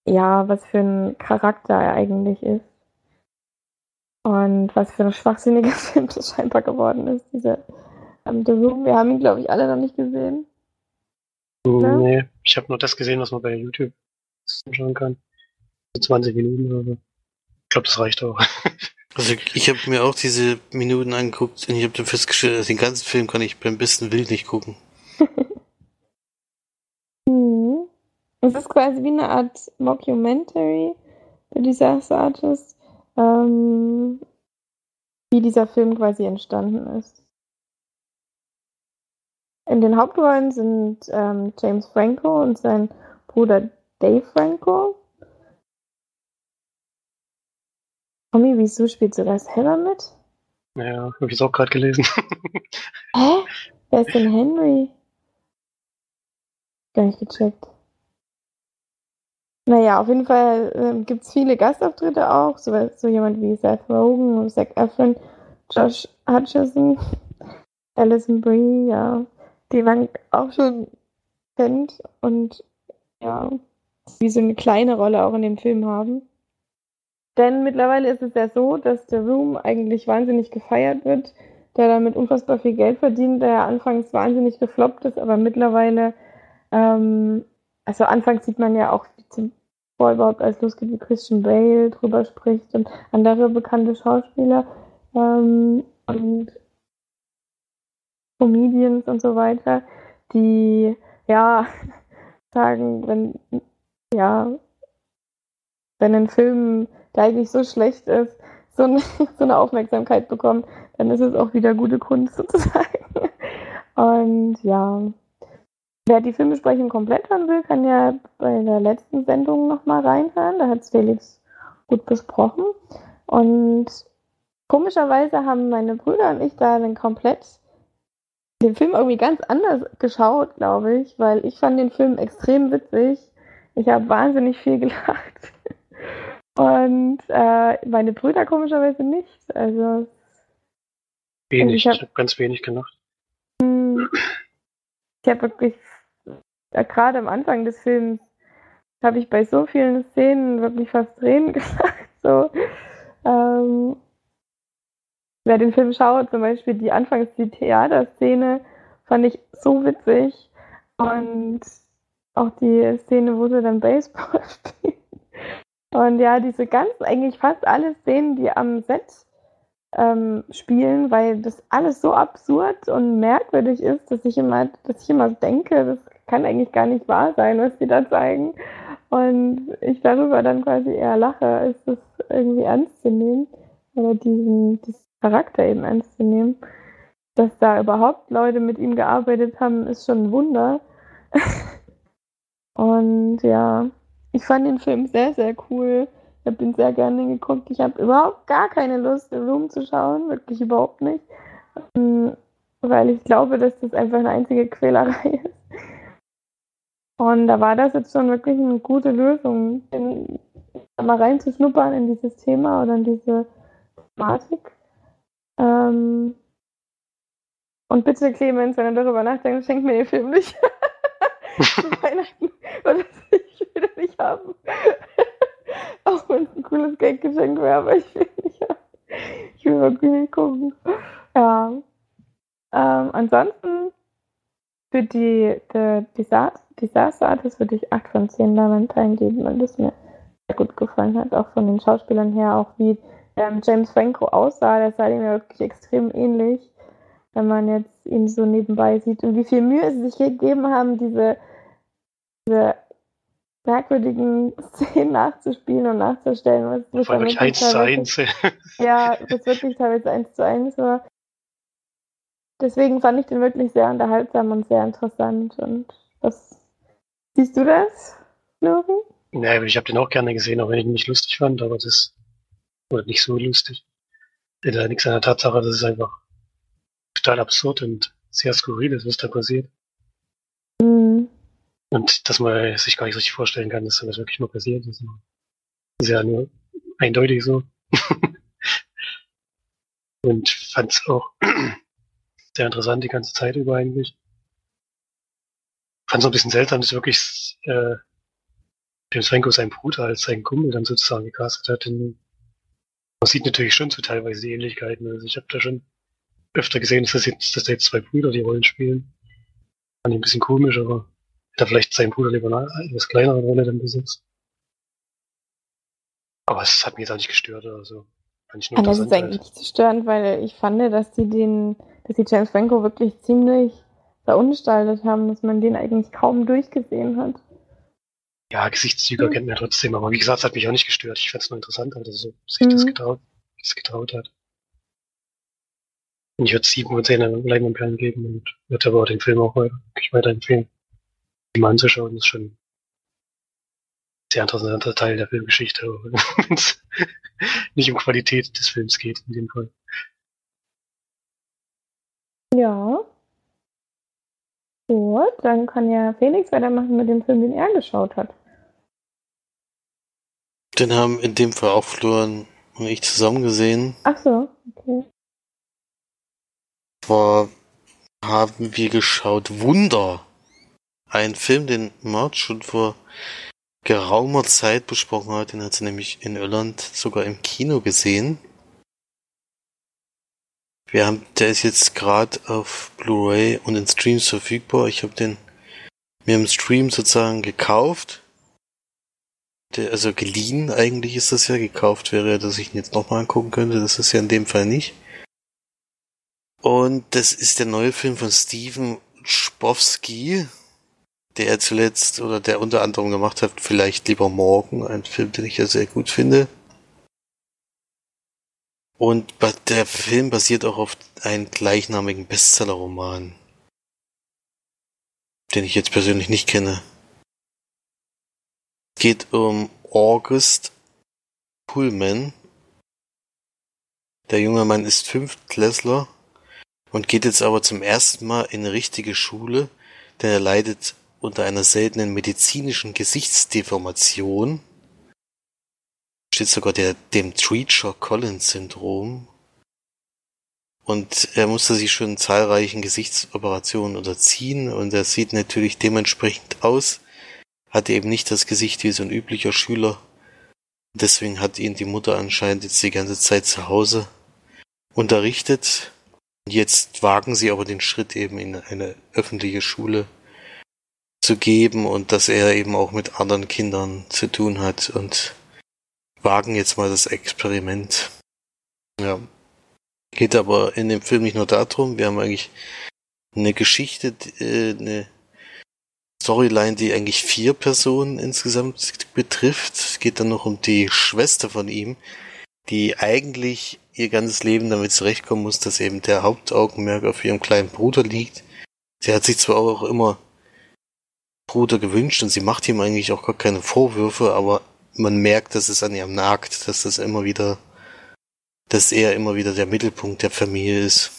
ja, was für ein Charakter er eigentlich ist. Und was für ein schwachsinniger [laughs] Film das scheinbar geworden ist, dieser ähm, Room. Wir haben ihn, glaube ich, alle noch nicht gesehen. Ja? Nee, ich habe nur das gesehen, was man bei YouTube anschauen kann. So 20 Minuten oder so. Ich glaube, das reicht auch. [laughs] Also ich habe mir auch diese Minuten angeguckt und ich habe dann festgestellt, dass den ganzen Film kann ich beim besten Willen nicht gucken. [laughs] Mhm. Es ist quasi wie eine Art Mockumentary für Disaster Artist, ähm, wie dieser Film quasi entstanden ist. In den Hauptrollen sind ähm, James Franco und sein Bruder Dave Franco. Tommy, wieso spielt du das selber mit? Ja, habe ich jetzt auch gerade gelesen. Hä? [laughs] Wer ist denn Henry? Gar nicht gecheckt. Naja, auf jeden Fall ähm, gibt es viele Gastauftritte auch, so, so jemand wie Seth Rogen, Zac Efron, Josh Hutcherson, Alison Brie, ja, die man auch schon kennt und ja, wie so eine kleine Rolle auch in dem Film haben. Denn mittlerweile ist es ja so, dass The Room eigentlich wahnsinnig gefeiert wird, der damit unfassbar viel Geld verdient, der anfangs wahnsinnig gefloppt ist, aber mittlerweile ähm, also anfangs sieht man ja auch, wie überhaupt alles losgeht, wie Christian Bale drüber spricht und andere bekannte Schauspieler ähm, und Comedians und so weiter, die ja [laughs] sagen, wenn ja, wenn ein Film, der eigentlich so schlecht ist, so eine, [laughs] so eine Aufmerksamkeit bekommt, dann ist es auch wieder gute Kunst [laughs] sozusagen. Und ja, Wer die Filmbesprechung komplett hören will, kann ja bei der letzten Sendung nochmal reinhören. Da hat es Felix gut besprochen. Und komischerweise haben meine Brüder und ich da dann komplett den Film irgendwie ganz anders geschaut, glaube ich, weil ich fand den Film extrem witzig. Ich habe wahnsinnig viel [laughs] gelacht. Und äh, meine Brüder komischerweise nicht. Also wenig, ich habe hab ganz wenig gemacht. Hm. Ich habe wirklich ja, gerade am Anfang des Films habe ich bei so vielen Szenen wirklich fast Tränen [laughs] gesagt. So, ähm, wer den Film schaut, zum Beispiel die Anfangs die Theaterszene, fand ich so witzig. Und auch die Szene, wo sie dann Baseball [laughs] spielen. Und ja, diese ganz, eigentlich fast alle Szenen, die am Set ähm, spielen, weil das alles so absurd und merkwürdig ist, dass ich immer, dass ich immer denke, das kann eigentlich gar nicht wahr sein, was die da zeigen. Und ich darüber dann quasi eher lache, ist das irgendwie ernst zu nehmen. Oder diesen, diesen Charakter eben ernst zu nehmen. Dass da überhaupt Leute mit ihm gearbeitet haben, ist schon ein Wunder. [laughs] Und ja, ich fand den Film sehr, sehr cool. Ich habe ihn sehr gerne geguckt. Ich habe überhaupt gar keine Lust, The Room zu schauen. Wirklich überhaupt nicht. Ähm, weil ich glaube, dass das einfach eine einzige Quälerei [laughs] ist. Und da war das jetzt schon wirklich eine gute Lösung, mal reinzuschnuppern in dieses Thema oder in diese Thematik. Ähm und bitte, Clemens, wenn du darüber nachdenkst, schenk mir den Film nicht. [laughs] Weihnachten. Oder ich will den nicht haben. Auch wenn es ein cooles Geldgeschenk wäre, aber ich will nicht haben. Ich will wirklich nicht gucken. Ja. Ähm, ansonsten für die, die, Saat Disaster Artist würde ich 8 von 10 Lamentainen geben, weil das mir sehr gut gefallen hat, auch von den Schauspielern her, auch wie ähm, James Franco aussah, der sah ihm ja wirklich extrem ähnlich, wenn man jetzt ihn so nebenbei sieht und wie viel Mühe sie sich gegeben haben, diese, diese merkwürdigen [laughs] Szenen nachzuspielen und nachzustellen. Was, [laughs] was war wirklich eins zu eins. Ja, das wirklich teilweise eins zu eins war. Deswegen fand ich den wirklich sehr unterhaltsam und sehr interessant und das Siehst du das, Flori? Naja, ich habe den auch gerne gesehen, auch wenn ich ihn nicht lustig fand, aber das war nicht so lustig. Da nichts an der Tatsache, das ist einfach total absurd und sehr skurril ist, was da passiert. Mhm. Und dass man sich gar nicht richtig vorstellen kann, dass das wirklich mal passiert. Das ist ja nur eindeutig so. [laughs] und fand es auch [clears throat] sehr interessant die ganze Zeit über eigentlich fand so ein bisschen seltsam, dass wirklich äh, James Franco seinen Bruder als seinen Kumpel dann sozusagen gecastet hat. Denn man sieht natürlich schon so teilweise die Ähnlichkeiten. Also ich habe da schon öfter gesehen, dass, das jetzt, dass da jetzt zwei Brüder die Rollen spielen. Fand ich ein bisschen komisch, aber hätte vielleicht seinen Bruder lieber eine etwas kleinere Rolle dann besetzt. Aber es hat mich jetzt auch nicht gestört oder so. Fand ich nur das ist eigentlich nicht so störend, weil ich fand, dass die den, dass die James Franco wirklich ziemlich verunstaltet haben, dass man den eigentlich kaum durchgesehen hat. Ja, Gesichtszüge Hm. kennt man ja trotzdem, aber wie gesagt, es hat mich auch nicht gestört. Ich fand es nur interessant, dass er so sich das Mhm. getraut, das getraut hat. Und ich würde sieben von zehn Leinwandperlen geben und würde aber auch den Film auch wirklich weiterempfehlen, ihn mal anzuschauen. Das ist schon ein sehr interessanter Teil der Filmgeschichte, [laughs] wenn es nicht um Qualität des Films geht in dem Fall. Ja. Gut, dann kann ja Felix weitermachen mit dem Film, den er geschaut hat. Den haben in dem Fall auch Florian und ich zusammen gesehen. Ach so, okay. War haben wir geschaut Wunder. Ein Film, den Marge schon vor geraumer Zeit besprochen hat. Den hat sie nämlich in Irland sogar im Kino gesehen. Wir haben, der ist jetzt gerade auf Blu-ray und in Streams verfügbar. Ich habe den mir im Stream sozusagen gekauft. Also geliehen eigentlich ist das ja. Gekauft wäre dass ich ihn jetzt nochmal angucken könnte. Das ist ja in dem Fall nicht. Und das ist der neue Film von Steven Spowski, der zuletzt oder der unter anderem gemacht hat, vielleicht lieber morgen, ein Film, den ich ja sehr gut finde. Und der Film basiert auch auf einem gleichnamigen Bestsellerroman, den ich jetzt persönlich nicht kenne. Es geht um August Pullman. Der junge Mann ist Fünftklässler und geht jetzt aber zum ersten Mal in eine richtige Schule, denn er leidet unter einer seltenen medizinischen Gesichtsdeformation. Steht sogar der, dem Treacher-Collins-Syndrom. Und er musste sich schon zahlreichen Gesichtsoperationen unterziehen und er sieht natürlich dementsprechend aus, hat eben nicht das Gesicht wie so ein üblicher Schüler. Deswegen hat ihn die Mutter anscheinend jetzt die ganze Zeit zu Hause unterrichtet. Jetzt wagen sie aber den Schritt eben in eine öffentliche Schule zu geben und dass er eben auch mit anderen Kindern zu tun hat und wagen jetzt mal das Experiment. Ja. Geht aber in dem Film nicht nur darum, wir haben eigentlich eine Geschichte, äh, eine Storyline, die eigentlich vier Personen insgesamt betrifft. Es geht dann noch um die Schwester von ihm, die eigentlich ihr ganzes Leben damit zurechtkommen muss, dass eben der Hauptaugenmerk auf ihrem kleinen Bruder liegt. Sie hat sich zwar auch immer Bruder gewünscht und sie macht ihm eigentlich auch gar keine Vorwürfe, aber man merkt, dass es an ihr nagt, dass das immer wieder, dass er immer wieder der Mittelpunkt der Familie ist.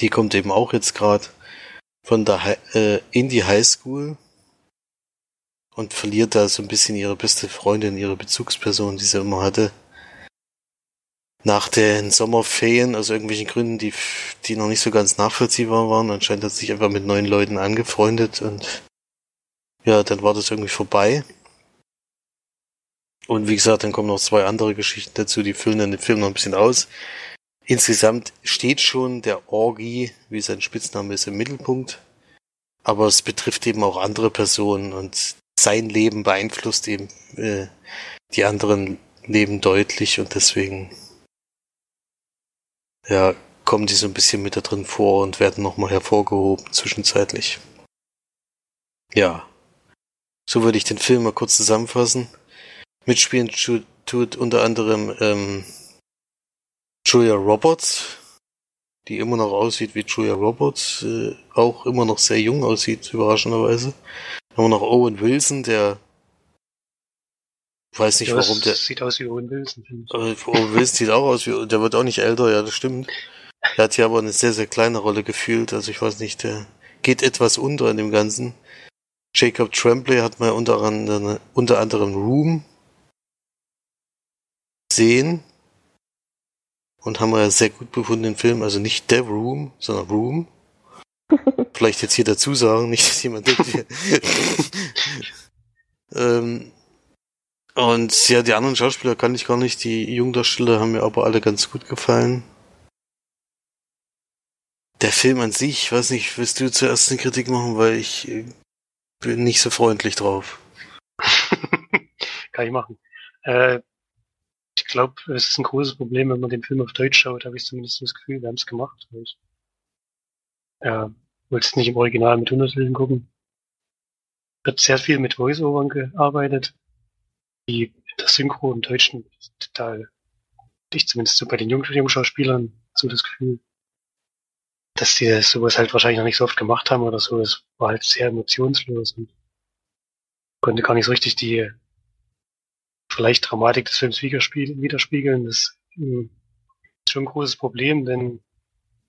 Die kommt eben auch jetzt gerade von der äh, in die Highschool und verliert da so ein bisschen ihre beste Freundin, ihre Bezugsperson, die sie immer hatte. Nach den Sommerferien, aus irgendwelchen Gründen, die, die noch nicht so ganz nachvollziehbar waren, anscheinend hat sie sich einfach mit neuen Leuten angefreundet und ja, dann war das irgendwie vorbei. Und wie gesagt, dann kommen noch zwei andere Geschichten dazu, die füllen dann den Film noch ein bisschen aus. Insgesamt steht schon der Orgi, wie sein Spitzname ist, im Mittelpunkt. Aber es betrifft eben auch andere Personen und sein Leben beeinflusst eben äh, die anderen Leben deutlich und deswegen ja, kommen die so ein bisschen mit da drin vor und werden nochmal hervorgehoben zwischenzeitlich. Ja. So würde ich den Film mal kurz zusammenfassen. Mitspielen tu- tut unter anderem ähm, Julia Roberts, die immer noch aussieht wie Julia Roberts, äh, auch immer noch sehr jung aussieht, überraschenderweise. Dann haben wir noch Owen Wilson, der weiß nicht Ja, warum der sieht aus wie Owen Wilson, finde ich. äh, Owen Wilson sieht auch aus wie, der wird auch nicht älter, ja, das stimmt. Er hat hier aber eine sehr, sehr kleine Rolle gefühlt, also ich weiß nicht, der geht etwas unter in dem Ganzen. Jacob Tremblay hat man unter anderem, unter anderem Room gesehen und haben wir ja sehr gut befunden den Film, also nicht The Room, sondern Room. [laughs] vielleicht jetzt hier dazu sagen, nicht, dass jemand denkt, wir- [laughs] ähm, und ja, die anderen Schauspieler kann ich gar nicht. Die Jungdarsteller haben mir aber alle ganz gut gefallen. Der Film an sich, ich weiß nicht, willst du zuerst eine Kritik machen, weil ich äh, bin nicht so freundlich drauf. [laughs] Kann ich machen. Äh, ich glaube, es ist ein großes Problem, wenn man den Film auf Deutsch schaut, habe ich zumindest das Gefühl, wir haben es gemacht. Ich äh, wollte es nicht im Original mit Untertiteln gucken. Wird sehr viel mit Voice-Overn gearbeitet, die das Synchro im Deutschen total, ich zumindest so bei den Jung Jungschauspielern so das Gefühl, dass die sowas halt wahrscheinlich noch nicht so oft gemacht haben oder so. Das war halt sehr emotionslos und konnte gar nicht so richtig die vielleicht Dramatik des Films widerspiegeln. Das mh, ist schon ein großes Problem, denn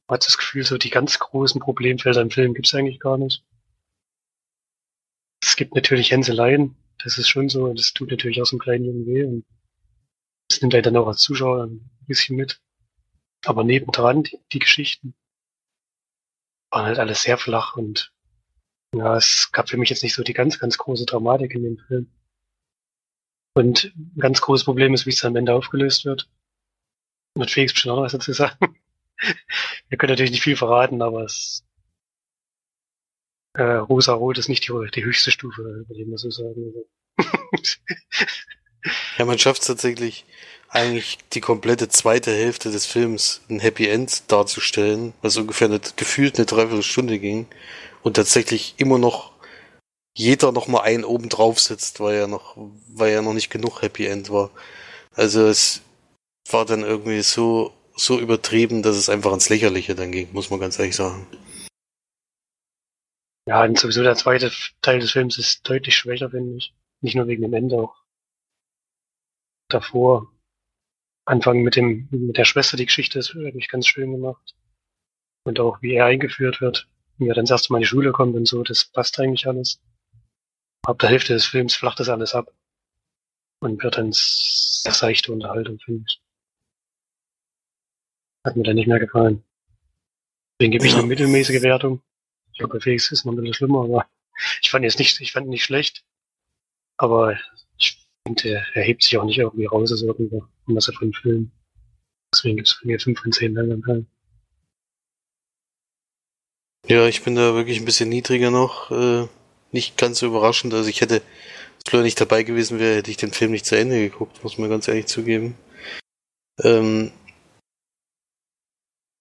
man hat das Gefühl, so die ganz großen Problemfelder im Film gibt es eigentlich gar nicht. Es gibt natürlich Hänseleien, das ist schon so, das tut natürlich auch so einem kleinen Jungen weh und das nimmt einen dann auch als Zuschauer ein bisschen mit. Aber nebendran, die, die Geschichten waren halt alles sehr flach und ja, es gab für mich jetzt nicht so die ganz, ganz große Dramatik in dem Film. Und ein ganz großes Problem ist, wie es am Ende aufgelöst wird. Und Felix bestimmt noch was dazu sagen. [laughs] Wir können natürlich nicht viel verraten, aber es äh, Rosa-Rot ist nicht die, die höchste Stufe, würde ich mal so sagen. Ja, man schafft es tatsächlich, eigentlich die komplette zweite Hälfte des Films ein Happy End darzustellen, was ungefähr eine, gefühlt eine Dreiviertelstunde ging und tatsächlich immer noch jeder noch mal einen oben drauf sitzt, weil ja noch, weil ja noch nicht genug Happy End war. Also es war dann irgendwie so, so übertrieben, dass es einfach ins Lächerliche dann ging, muss man ganz ehrlich sagen. Ja, und sowieso der zweite Teil des Films ist deutlich schwächer, finde ich. Nicht nur wegen dem Ende, auch davor. Anfangen mit dem, mit der Schwester, die Geschichte ist wirklich ganz schön gemacht. Und auch wie er eingeführt wird, wie er dann das erste Mal in die Schule kommt und so, das passt eigentlich alles. Ab der Hälfte des Films flacht das alles ab. Und wird dann sehr seichte Unterhaltung, finde ich. Hat mir dann nicht mehr gefallen. Deswegen gebe ich eine mittelmäßige Wertung. Ich glaube, bei Felix ist es noch ein bisschen schlimmer, aber ich fand ihn jetzt nicht, ich fand ihn nicht schlecht. Aber ich finde, er, hebt sich auch nicht irgendwie raus aus irgendwo, was er von Film. Deswegen gibt es von mir 5 von 10 Leinwandperlen. Ja, ich bin da wirklich ein bisschen niedriger noch. Äh, nicht ganz so überraschend. Also ich hätte, wenn Fleur nicht dabei gewesen wäre, hätte ich den Film nicht zu Ende geguckt, muss man ganz ehrlich zugeben. Ähm,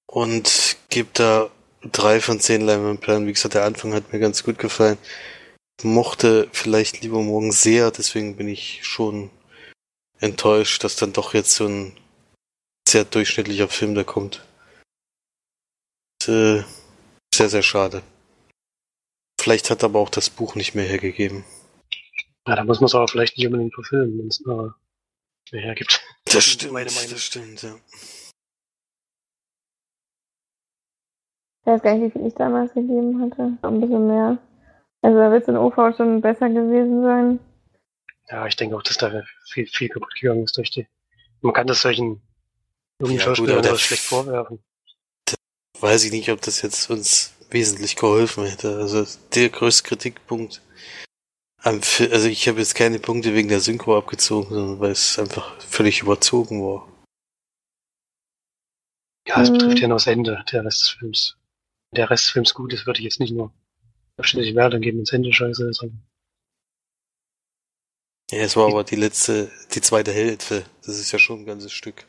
und gebe da drei von zehn Leinwandperlen. Wie gesagt, der Anfang hat mir ganz gut gefallen. Mochte vielleicht lieber morgen sehr, deswegen bin ich schon enttäuscht, dass dann doch jetzt so ein sehr durchschnittlicher Film da kommt. Und, äh, sehr, sehr schade. Vielleicht hat aber auch das Buch nicht mehr hergegeben. Ja, da muss man es aber vielleicht nicht unbedingt verfilmen, wenn es nur mehr hergibt. Das ist stimmt, meine Meinung. das stimmt, ja. Ich weiß gar nicht, wie viel ich damals gegeben hatte. Ein bisschen mehr. Also da wird es in OV schon besser gewesen sein. Ja, ich denke auch, dass da viel, viel kaputt gegangen ist durch die. Man kann das solchen jungen Ja, Schauspielern schlecht vorwerfen. Weiß ich nicht, ob das jetzt uns wesentlich geholfen hätte. Also der größte Kritikpunkt also ich habe jetzt keine Punkte wegen der Synchro abgezogen, sondern weil es einfach völlig überzogen war. Ja, es Mhm. betrifft ja nur das Ende der Rest des Films. Wenn der Rest des Films gut ist, würde ich jetzt nicht nur ständig Wertung geben, ins Ende scheiße aber- Ja, es war aber die letzte, die zweite Hälfte. Das ist ja schon ein ganzes Stück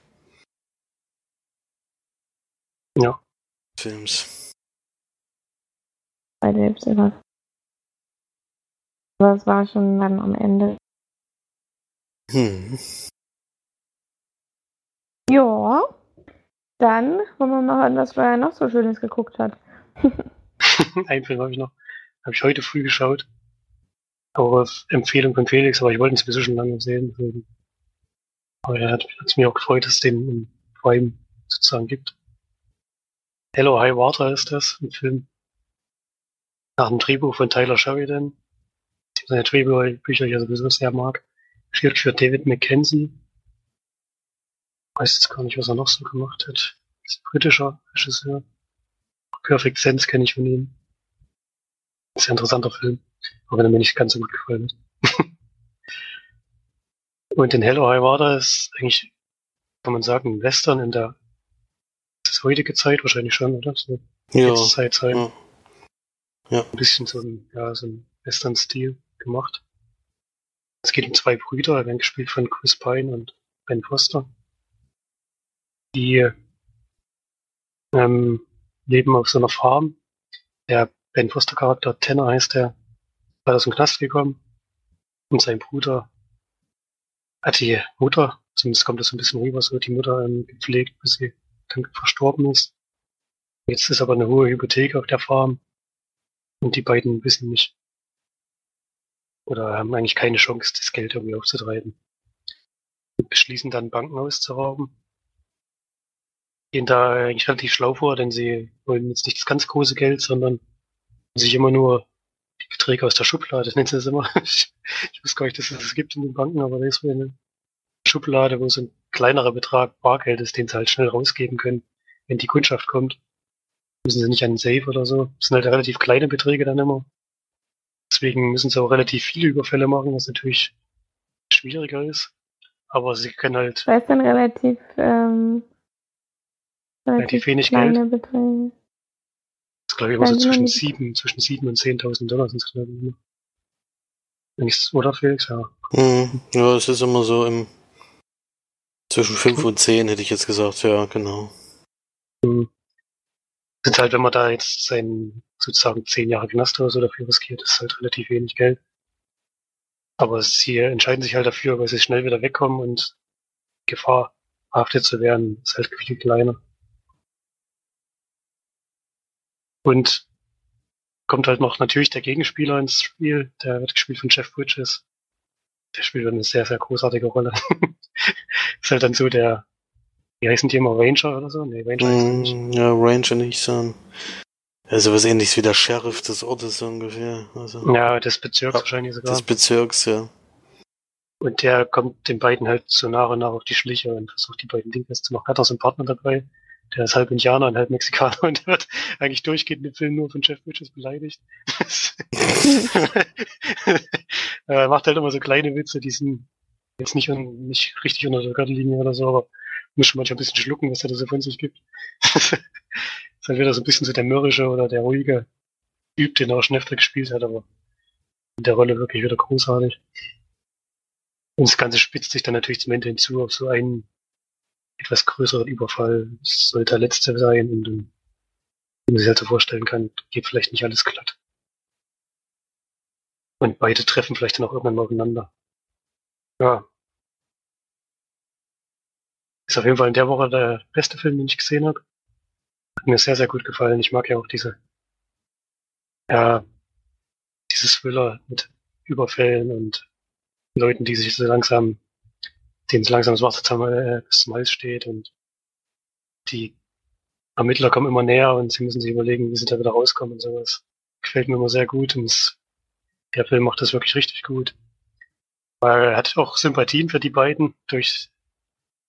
Ja. Films. Bei war Aber es war schon dann am Ende. Hm. Ja. Dann wollen wir mal hören, was Florian noch so Schönes geguckt hat. [laughs] Einen Film habe ich noch. Habe ich heute früh geschaut. Auch auf Empfehlung von Felix, aber ich wollte ihn sowieso schon lange sehen. Deswegen. Aber er hat es mir auch gefreut, dass es den im Prime sozusagen gibt. Hello High Water ist das, ein Film nach dem Drehbuch von Tyler Sheridan. Seine Drehbücher ich sowieso sehr mag. Geschrieben für David Mackenzie. Weiß jetzt gar nicht, was er noch so gemacht hat. Ist ein britischer Regisseur. Perfect Sense kenne ich von ihm. Sehr interessanter Film, auch wenn er mir nicht ganz so gut gefallen hat. [laughs] Und in Hello High Water ist eigentlich, kann man sagen, ein Western in der das ist heutige Zeit wahrscheinlich schon, oder? So Ja. Zeit sein. Ja. Ja. Ein bisschen so ein, ja, so ein Western-Stil gemacht. Es geht um zwei Brüder, werden gespielt von Chris Pine und Ben Foster. Die ähm, leben auf so einer Farm. Der Ben Foster Charakter, Tanner heißt der, war aus dem Knast gekommen. Und sein Bruder hat die Mutter, zumindest kommt das ein bisschen rüber, so die Mutter ähm, gepflegt, bis sie dann verstorben ist. Jetzt ist aber eine hohe Hypothek auf der Farm. Und die beiden wissen nicht, oder haben eigentlich keine Chance, das Geld irgendwie aufzutreiben. Und beschließen dann Banken auszurauben. Gehen da eigentlich relativ schlau vor, denn sie wollen jetzt nicht das ganz große Geld, sondern sich immer nur die Beträge aus der Schublade, [laughs] das sie das immer. Ich, ich wusste gar nicht, dass es das gibt in den Banken, aber da ist eine Schublade, wo so ein kleinerer Betrag Bargeld ist, den sie halt schnell rausgeben können, wenn die Kundschaft kommt. Müssen sie nicht an den Safe oder so. Das sind halt relativ kleine Beträge dann immer. Deswegen müssen sie auch relativ viele Überfälle machen, was natürlich schwieriger ist. Aber sie können halt Da ist dann relativ, ähm, Relativ wenig kleine Beträge. Das glaube ich immer so zwischen sieben, zwischen sieben und 10.000 Dollar sind es glaube ich immer. Wenn ich's, oder Felix? Ja. Mhm. Ja, es ist immer so im zwischen 5 und 10 hätte ich jetzt gesagt, ja, genau. Sind halt, wenn man da jetzt seinen sozusagen zehn Jahre Knast oder so dafür riskiert, ist halt relativ wenig Geld. Aber sie entscheiden sich halt dafür, weil sie schnell wieder wegkommen und Gefahr, verhaftet zu werden, ist halt viel kleiner. Und kommt halt noch natürlich der Gegenspieler ins Spiel, der wird gespielt von Jeff Bridges. Der spielt eine sehr, sehr großartige Rolle. [laughs] ist halt dann so der, wie heißen die immer, Ranger oder so? Nee, Ranger heißt er nicht. Ja, Ranger nicht so. Also was ähnliches wie der Sheriff des Ortes so ungefähr. Also Ja, des Bezirks Ja, wahrscheinlich sogar. des Bezirks, ja. Und der kommt den beiden halt so nach und nach auf die Schliche und versucht die beiden Dinge zu machen. Hat auch so einen Partner dabei, der ist halb Indianer und halb Mexikaner und der wird eigentlich durchgehend im Film nur von Jeff Bridges beleidigt. [laughs] [laughs] er macht halt immer so kleine Witze, die sind jetzt nicht, nicht richtig unter der Gürtellinie oder so, aber muss schon manchmal ein bisschen schlucken, was er da so von sich gibt. [laughs] ist halt wieder so ein bisschen so der mürrische oder der ruhige Typ, den er auch schon öfter gespielt hat, aber in der Rolle wirklich wieder großartig. Und das Ganze spitzt sich dann natürlich zum Ende hinzu auf so einen etwas größeren Überfall. Das soll der letzte sein und dann, wie man sich halt so vorstellen kann, geht vielleicht nicht alles glatt. Und beide treffen vielleicht dann auch irgendwann mal aufeinander. Ja. Ist auf jeden Fall in der Woche der beste Film, den ich gesehen habe. Hat mir sehr, sehr gut gefallen. Ich mag ja auch diese, ja, dieses Thriller mit Überfällen und Leuten, die sich so langsam, denen so langsam das Wasser zum, äh, bis zum Hals steht und die Ermittler kommen immer näher und sie müssen sich überlegen, wie sie da wieder rauskommen und sowas. Gefällt mir immer sehr gut und es, der Film macht das wirklich richtig gut. Weil er hat auch Sympathien für die beiden durch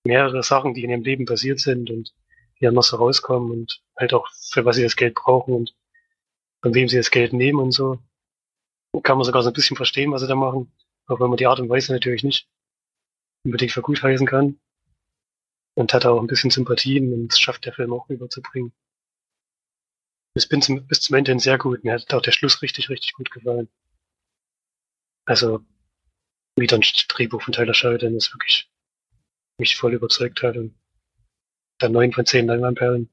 mehrere Sachen, die in ihrem Leben passiert sind und die so rauskommen und halt auch für was sie das Geld brauchen und von wem sie das Geld nehmen und so. Kann man sogar so ein bisschen verstehen, was sie da machen. Auch wenn man die Art und Weise natürlich nicht unbedingt für gut heißen kann. Und hat auch ein bisschen Sympathien und das schafft der Film auch rüberzubringen. Bis, zum, bis zum Ende hin sehr gut. Mir hat auch der Schluss richtig, richtig gut gefallen. Also, wieder ein Drehbuch von Tyler Sheridan, das wirklich mich voll überzeugt hat und dann neun von zehn Leinwandperlen.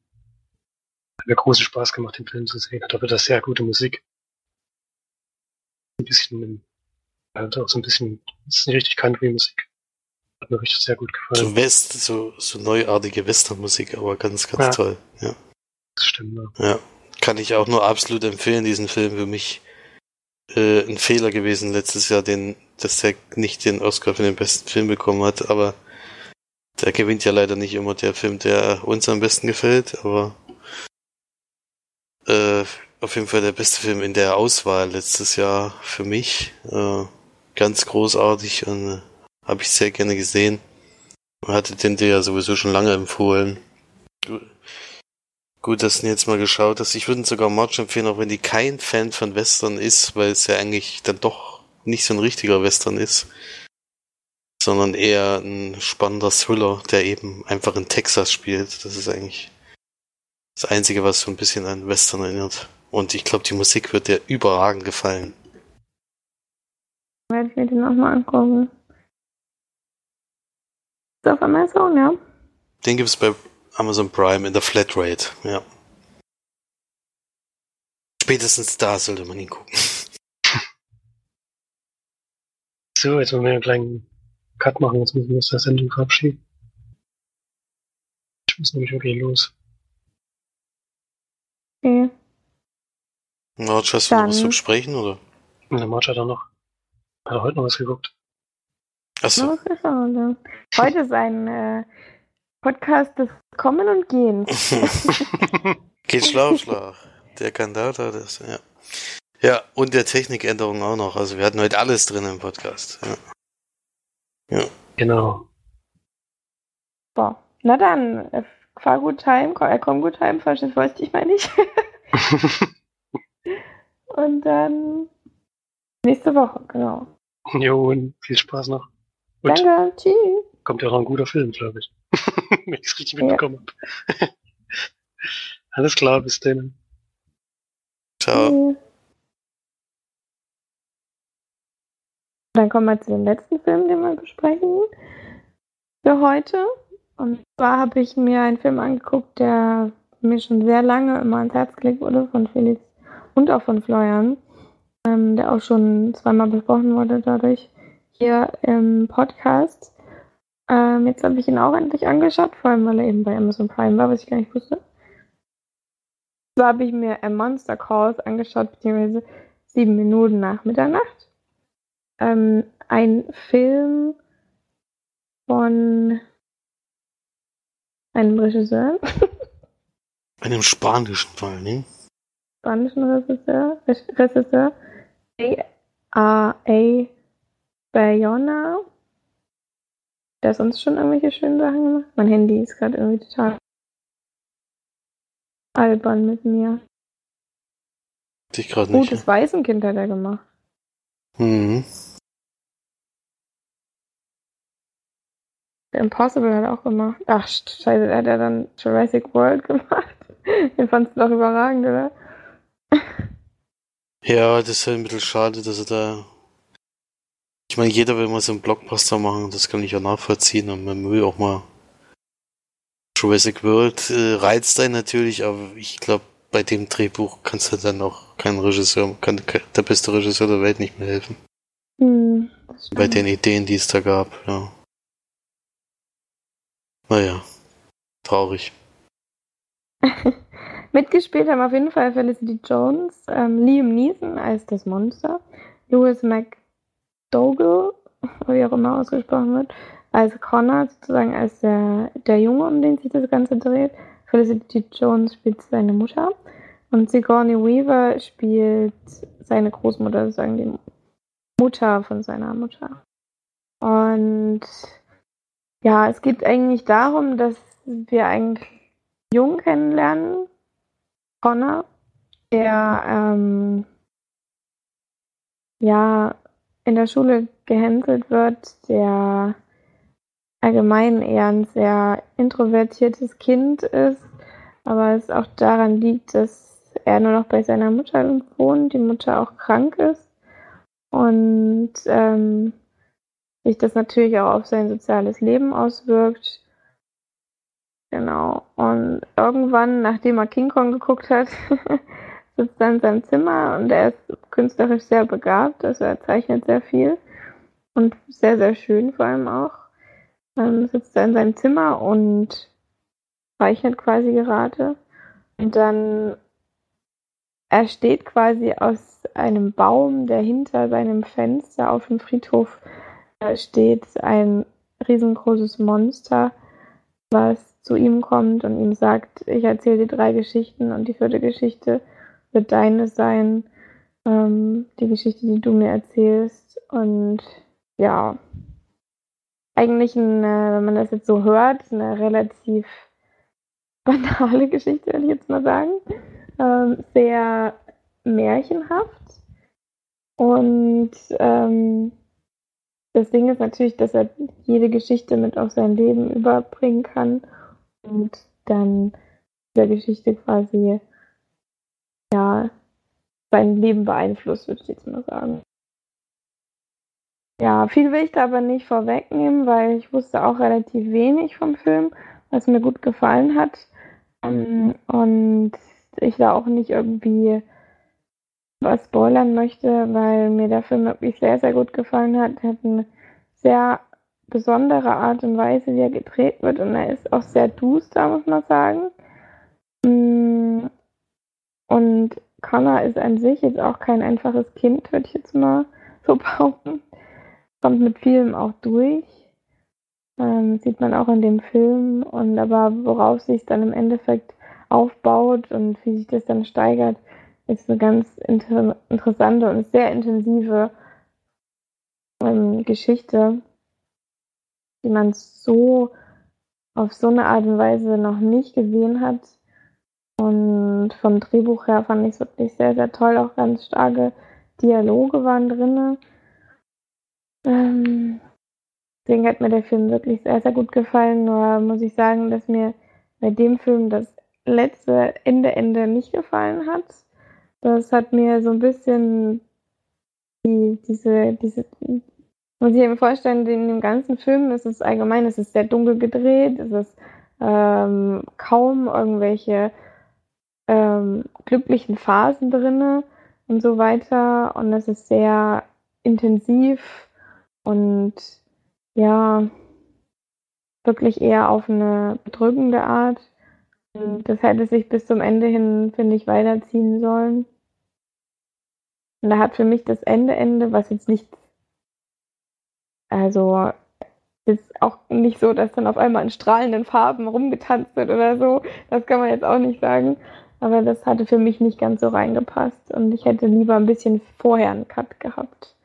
Hat mir großen Spaß gemacht, den Film zu sehen. Hat auch wieder sehr gute Musik. Ein bisschen, halt auch so ein bisschen, ist nicht richtig Country-Musik. Hat mir richtig sehr gut gefallen. So West, so, so neuartige Westernmusik, aber ganz, ganz Ja. toll. Ja. Das stimmt, ja. ja. Kann ich auch nur absolut empfehlen, diesen Film. Für mich äh, ein Fehler gewesen letztes Jahr, den, dass der nicht den Oscar für den besten Film bekommen hat, aber der gewinnt ja leider nicht immer der Film, der uns am besten gefällt, aber äh, auf jeden Fall der beste Film in der Auswahl letztes Jahr für mich. Äh, ganz großartig und äh, habe ich sehr gerne gesehen. Hatte den dir ja sowieso schon lange empfohlen. Gut, dass du jetzt mal geschaut hast. Ich würde sogar March empfehlen, auch wenn die kein Fan von Western ist, weil es ja eigentlich dann doch nicht so ein richtiger Western ist, sondern eher ein spannender Thriller, der eben einfach in Texas spielt. Das ist eigentlich das Einzige, was so ein bisschen an Western erinnert. Und ich glaube, die Musik wird dir überragend gefallen. Werde ich mir den nochmal angucken. Ist auf Amazon, ja? Den gibt es bei Amazon Prime in der Flatrate, ja. Spätestens da sollte man ihn gucken. [laughs] So, jetzt wollen wir einen kleinen Cut machen, jetzt müssen wir uns der Sendung verabschieden. Ich muss nämlich wirklich los. Okay. Marge, hast du noch was zu besprechen, oder? Der March hat auch noch, hat er heute noch was geguckt. Achso, ja. Heute ist ein äh, Podcast des Kommen und Gehens. [laughs] geht Schlag auf Schlag. Der Kandidat hat das, ja. Ja, und der Technikänderung auch noch. Also wir hatten heute alles drin im Podcast. Ja. Genau. So. Na dann, fahr gut heim, komm, äh, komm gut heim, falsches wollte ich meine ich. [laughs] Und dann nächste Woche, genau. jo, und viel Spaß noch. Und Danke, tschüss. kommt ja noch ein guter Film, glaube ich. [laughs] Wenn ich es richtig mitbekommen habe. [laughs] Alles klar, bis dann. Ciao. Tschüss. Dann kommen wir zu dem letzten Film, den wir besprechen für heute. Und zwar habe ich mir einen Film angeguckt, der mir schon sehr lange immer ans Herz gelegt wurde von Felix und auch von Florian, ähm, der auch schon zweimal besprochen wurde dadurch hier im Podcast. Ähm, jetzt habe ich ihn auch endlich angeschaut, vor allem weil er eben bei Amazon Prime war, was ich gar nicht wusste. So habe ich mir A Monster Calls angeschaut, beziehungsweise sieben Minuten nach Mitternacht. Ähm, ein Film von einem Regisseur, Einem spanischen Fall, ne? spanischen Regisseur, Re- Regisseur, A.A. Bayona. Der hat sonst schon irgendwelche schönen Sachen gemacht. Mein Handy ist gerade irgendwie total albern mit mir. Ich gerade nicht. Gutes Waisenkind hat er gemacht. Mhm. The Impossible hat er auch gemacht. Ach, scheiße, da hat er dann Jurassic World [laughs] gemacht. Den fandst du doch überragend, oder? Ja, das ist halt ein bisschen schade, dass er da. Ich meine, jeder will mal so einen Blockbuster machen, das kann ich auch nachvollziehen und man will auch mal. Jurassic World äh, reizt einen natürlich, aber ich glaube, bei dem Drehbuch kannst du dann auch kein Regisseur, kann der beste Regisseur der Welt nicht mehr helfen. Hm, Bei den Ideen, die es da gab, ja. Naja, traurig. [laughs] Mitgespielt haben auf jeden Fall Felicity Jones, ähm, Liam Neeson als das Monster, Louis McDougall, wie auch immer ausgesprochen wird, als Connor, sozusagen als der, der Junge, um den sich das Ganze dreht. Felicity Jones spielt seine Mutter und Sigourney Weaver spielt seine Großmutter, sozusagen die Mutter von seiner Mutter. Und ja, es geht eigentlich darum, dass wir eigentlich Jungen kennenlernen, Connor, der ähm, ja in der Schule gehänselt wird, der allgemein eher ein sehr introvertiertes Kind ist, aber es auch daran liegt, dass er nur noch bei seiner Mutter wohnt, die Mutter auch krank ist und ähm, sich das natürlich auch auf sein soziales Leben auswirkt. Genau. Und irgendwann, nachdem er King Kong geguckt hat, [laughs] sitzt er in seinem Zimmer und er ist künstlerisch sehr begabt, also er zeichnet sehr viel und sehr, sehr schön vor allem auch. Dann sitzt er in seinem Zimmer und zeichnet quasi gerade. Und dann er steht quasi aus einem Baum, der hinter seinem Fenster auf dem Friedhof äh, steht, ein riesengroßes Monster, was zu ihm kommt und ihm sagt, ich erzähle dir drei Geschichten und die vierte Geschichte wird deine sein, ähm, die Geschichte, die du mir erzählst. Und ja, eigentlich, eine, wenn man das jetzt so hört, eine relativ [laughs] banale Geschichte, würde ich jetzt mal sagen. Ähm, sehr märchenhaft. Und ähm, das Ding ist natürlich, dass er jede Geschichte mit auf sein Leben überbringen kann und dann der Geschichte quasi ja sein Leben beeinflusst, würde ich jetzt mal sagen. Ja, viel will ich da aber nicht vorwegnehmen, weil ich wusste auch relativ wenig vom Film, was mir gut gefallen hat. Ähm, und ich da auch nicht irgendwie was spoilern möchte, weil mir der Film wirklich sehr, sehr gut gefallen hat. Er hat eine sehr besondere Art und Weise, wie er gedreht wird und er ist auch sehr duster, muss man sagen. Mm, und Connor ist an sich jetzt auch kein einfaches Kind, würde ich jetzt mal so [laughs] behaupten. Kommt mit vielem auch durch. Ähm, sieht man auch in dem Film. Und aber worauf sich dann im Endeffekt aufbaut und wie sich das dann steigert, ist eine ganz inter interessante und sehr intensive ähm, Geschichte, die man so auf so eine Art und Weise noch nicht gesehen hat. Und vom Drehbuch her fand ich es wirklich sehr, sehr toll. Auch ganz starke Dialoge waren drin. Ähm, deswegen hat mir der Film wirklich sehr, sehr gut gefallen. Nur muss ich sagen, dass mir bei dem Film das letzte Ende, Ende nicht gefallen hat. Das hat mir so ein bisschen die, diese, diese, muss ich mir vorstellen, in dem ganzen Film ist es allgemein, es ist sehr dunkel gedreht, es ist ähm, kaum irgendwelche ähm, glücklichen Phasen drinne und so weiter. Und es ist sehr intensiv und ja, wirklich eher auf eine bedrückende Art. Und das hätte sich bis zum Ende hin, finde ich, weiterziehen sollen. Und da hat für mich das Ende, Ende, was jetzt nicht, also ist auch nicht so, dass dann auf einmal in strahlenden Farben rumgetanzt wird oder so. Das kann man jetzt auch nicht sagen. Aber das hatte für mich nicht ganz so reingepasst und ich hätte lieber ein bisschen vorher einen Cut gehabt.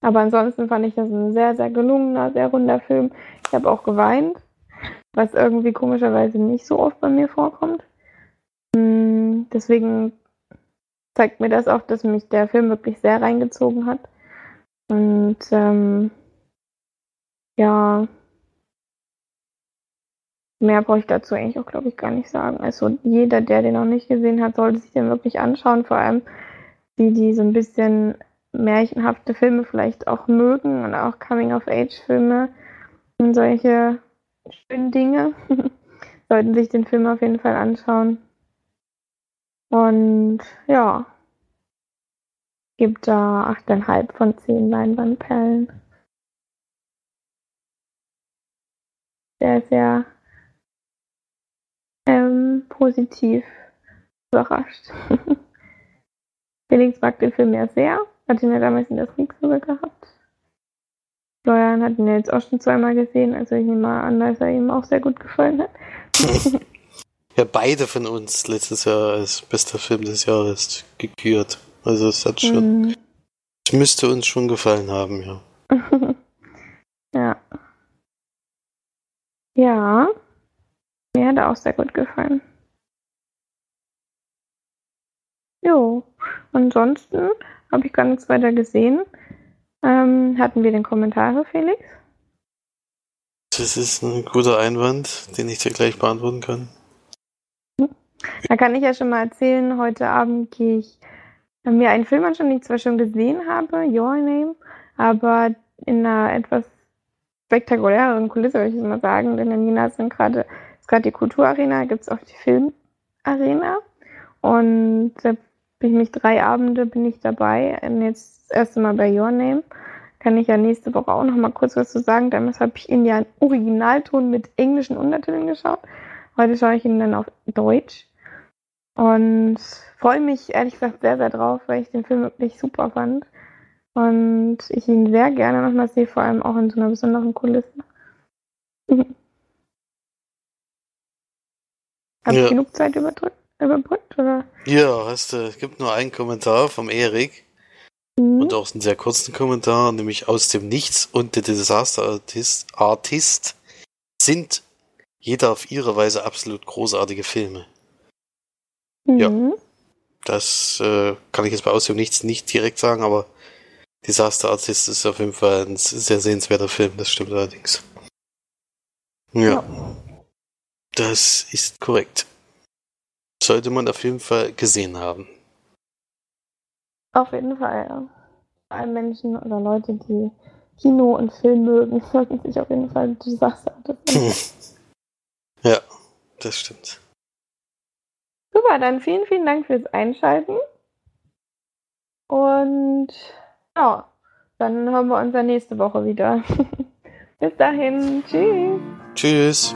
Aber ansonsten fand ich das ein sehr, sehr gelungener, sehr runder Film. Ich habe auch geweint, was irgendwie komischerweise nicht so oft bei mir vorkommt. Hm, deswegen zeigt mir das auch, dass mich der Film wirklich sehr reingezogen hat. Und ähm, ja, Mehr brauche ich dazu eigentlich auch, glaube ich, gar nicht sagen. Also jeder, der den noch nicht gesehen hat, sollte sich den wirklich anschauen. Vor allem die, die so ein bisschen märchenhafte Filme vielleicht auch mögen und auch Coming-of-Age-Filme und solche schönen Dinge, [laughs] sollten sich den Film auf jeden Fall anschauen. Und ja, gibt da 8,5 von 10 Leinwandperlen. Sehr, sehr ähm, positiv überrascht. Felix mag den Film ja sehr. Hat ihn ja damals in der sogar gehabt. Florian hat ihn ja jetzt auch schon zweimal gesehen, also ich nehme mal an, dass er ihm auch sehr gut gefallen hat. [laughs] ja, beide von uns letztes Jahr als bester Film des Jahres gekürt. Also es hat schon. Mhm. Es müsste uns schon gefallen haben, ja. [laughs] ja. Ja. Mir hat er auch sehr gut gefallen. Jo, ansonsten habe ich gar nichts weiter gesehen. Ähm, hatten wir den Kommentare, Felix? Das ist ein guter Einwand, den ich dir gleich beantworten kann. Da kann ich ja schon mal erzählen, heute Abend gehe ich mir einen Film anschauen, den ich zwar schon gesehen habe, Your Name, aber in einer etwas spektakuläreren Kulisse, würde ich mal sagen, denn in Jena sind gerade gerade die Kulturarena, gibt es auch die Filmarena. Und da bin ich mich drei Abende bin ich dabei. Und jetzt das erste Mal bei Your Name. Kann ich ja nächste Woche auch noch mal kurz was zu sagen. Damals habe ich ihn ja in Originalton mit englischen Untertiteln geschaut. Heute schaue ich ihn dann auf Deutsch. Und freue mich ehrlich gesagt sehr, sehr drauf, weil ich den Film wirklich super fand. Und ich ihn sehr gerne nochmal sehe, vor allem auch in so einer besonderen Kulisse. [laughs] Habe ja. ich genug Zeit überbrückt, überbrückt, oder? Ja, hast du. Es gibt nur einen Kommentar vom Erik. Mhm. Und auch einen sehr kurzen Kommentar, nämlich aus dem Nichts und der Disaster Artist, Artist sind jeder auf ihre Weise absolut großartige Filme. Mhm. Das äh, kann ich jetzt bei Aussehen nichts nicht direkt sagen, aber Disaster Artist ist auf jeden Fall ein sehr sehenswerter Film, das stimmt allerdings. Ja, das ist korrekt. Sollte man auf jeden Fall gesehen haben. Auf jeden Fall, ja. Vor allem Menschen oder Leute, die Kino und Film mögen, [laughs] sollten sich auf jeden Fall Artist [laughs] anschauen. [laughs] ja, das stimmt. Super, dann vielen, vielen Dank fürs Einschalten. Und ja, dann hören wir uns ja nächste Woche wieder. Bis dahin, tschüss. Tschüss.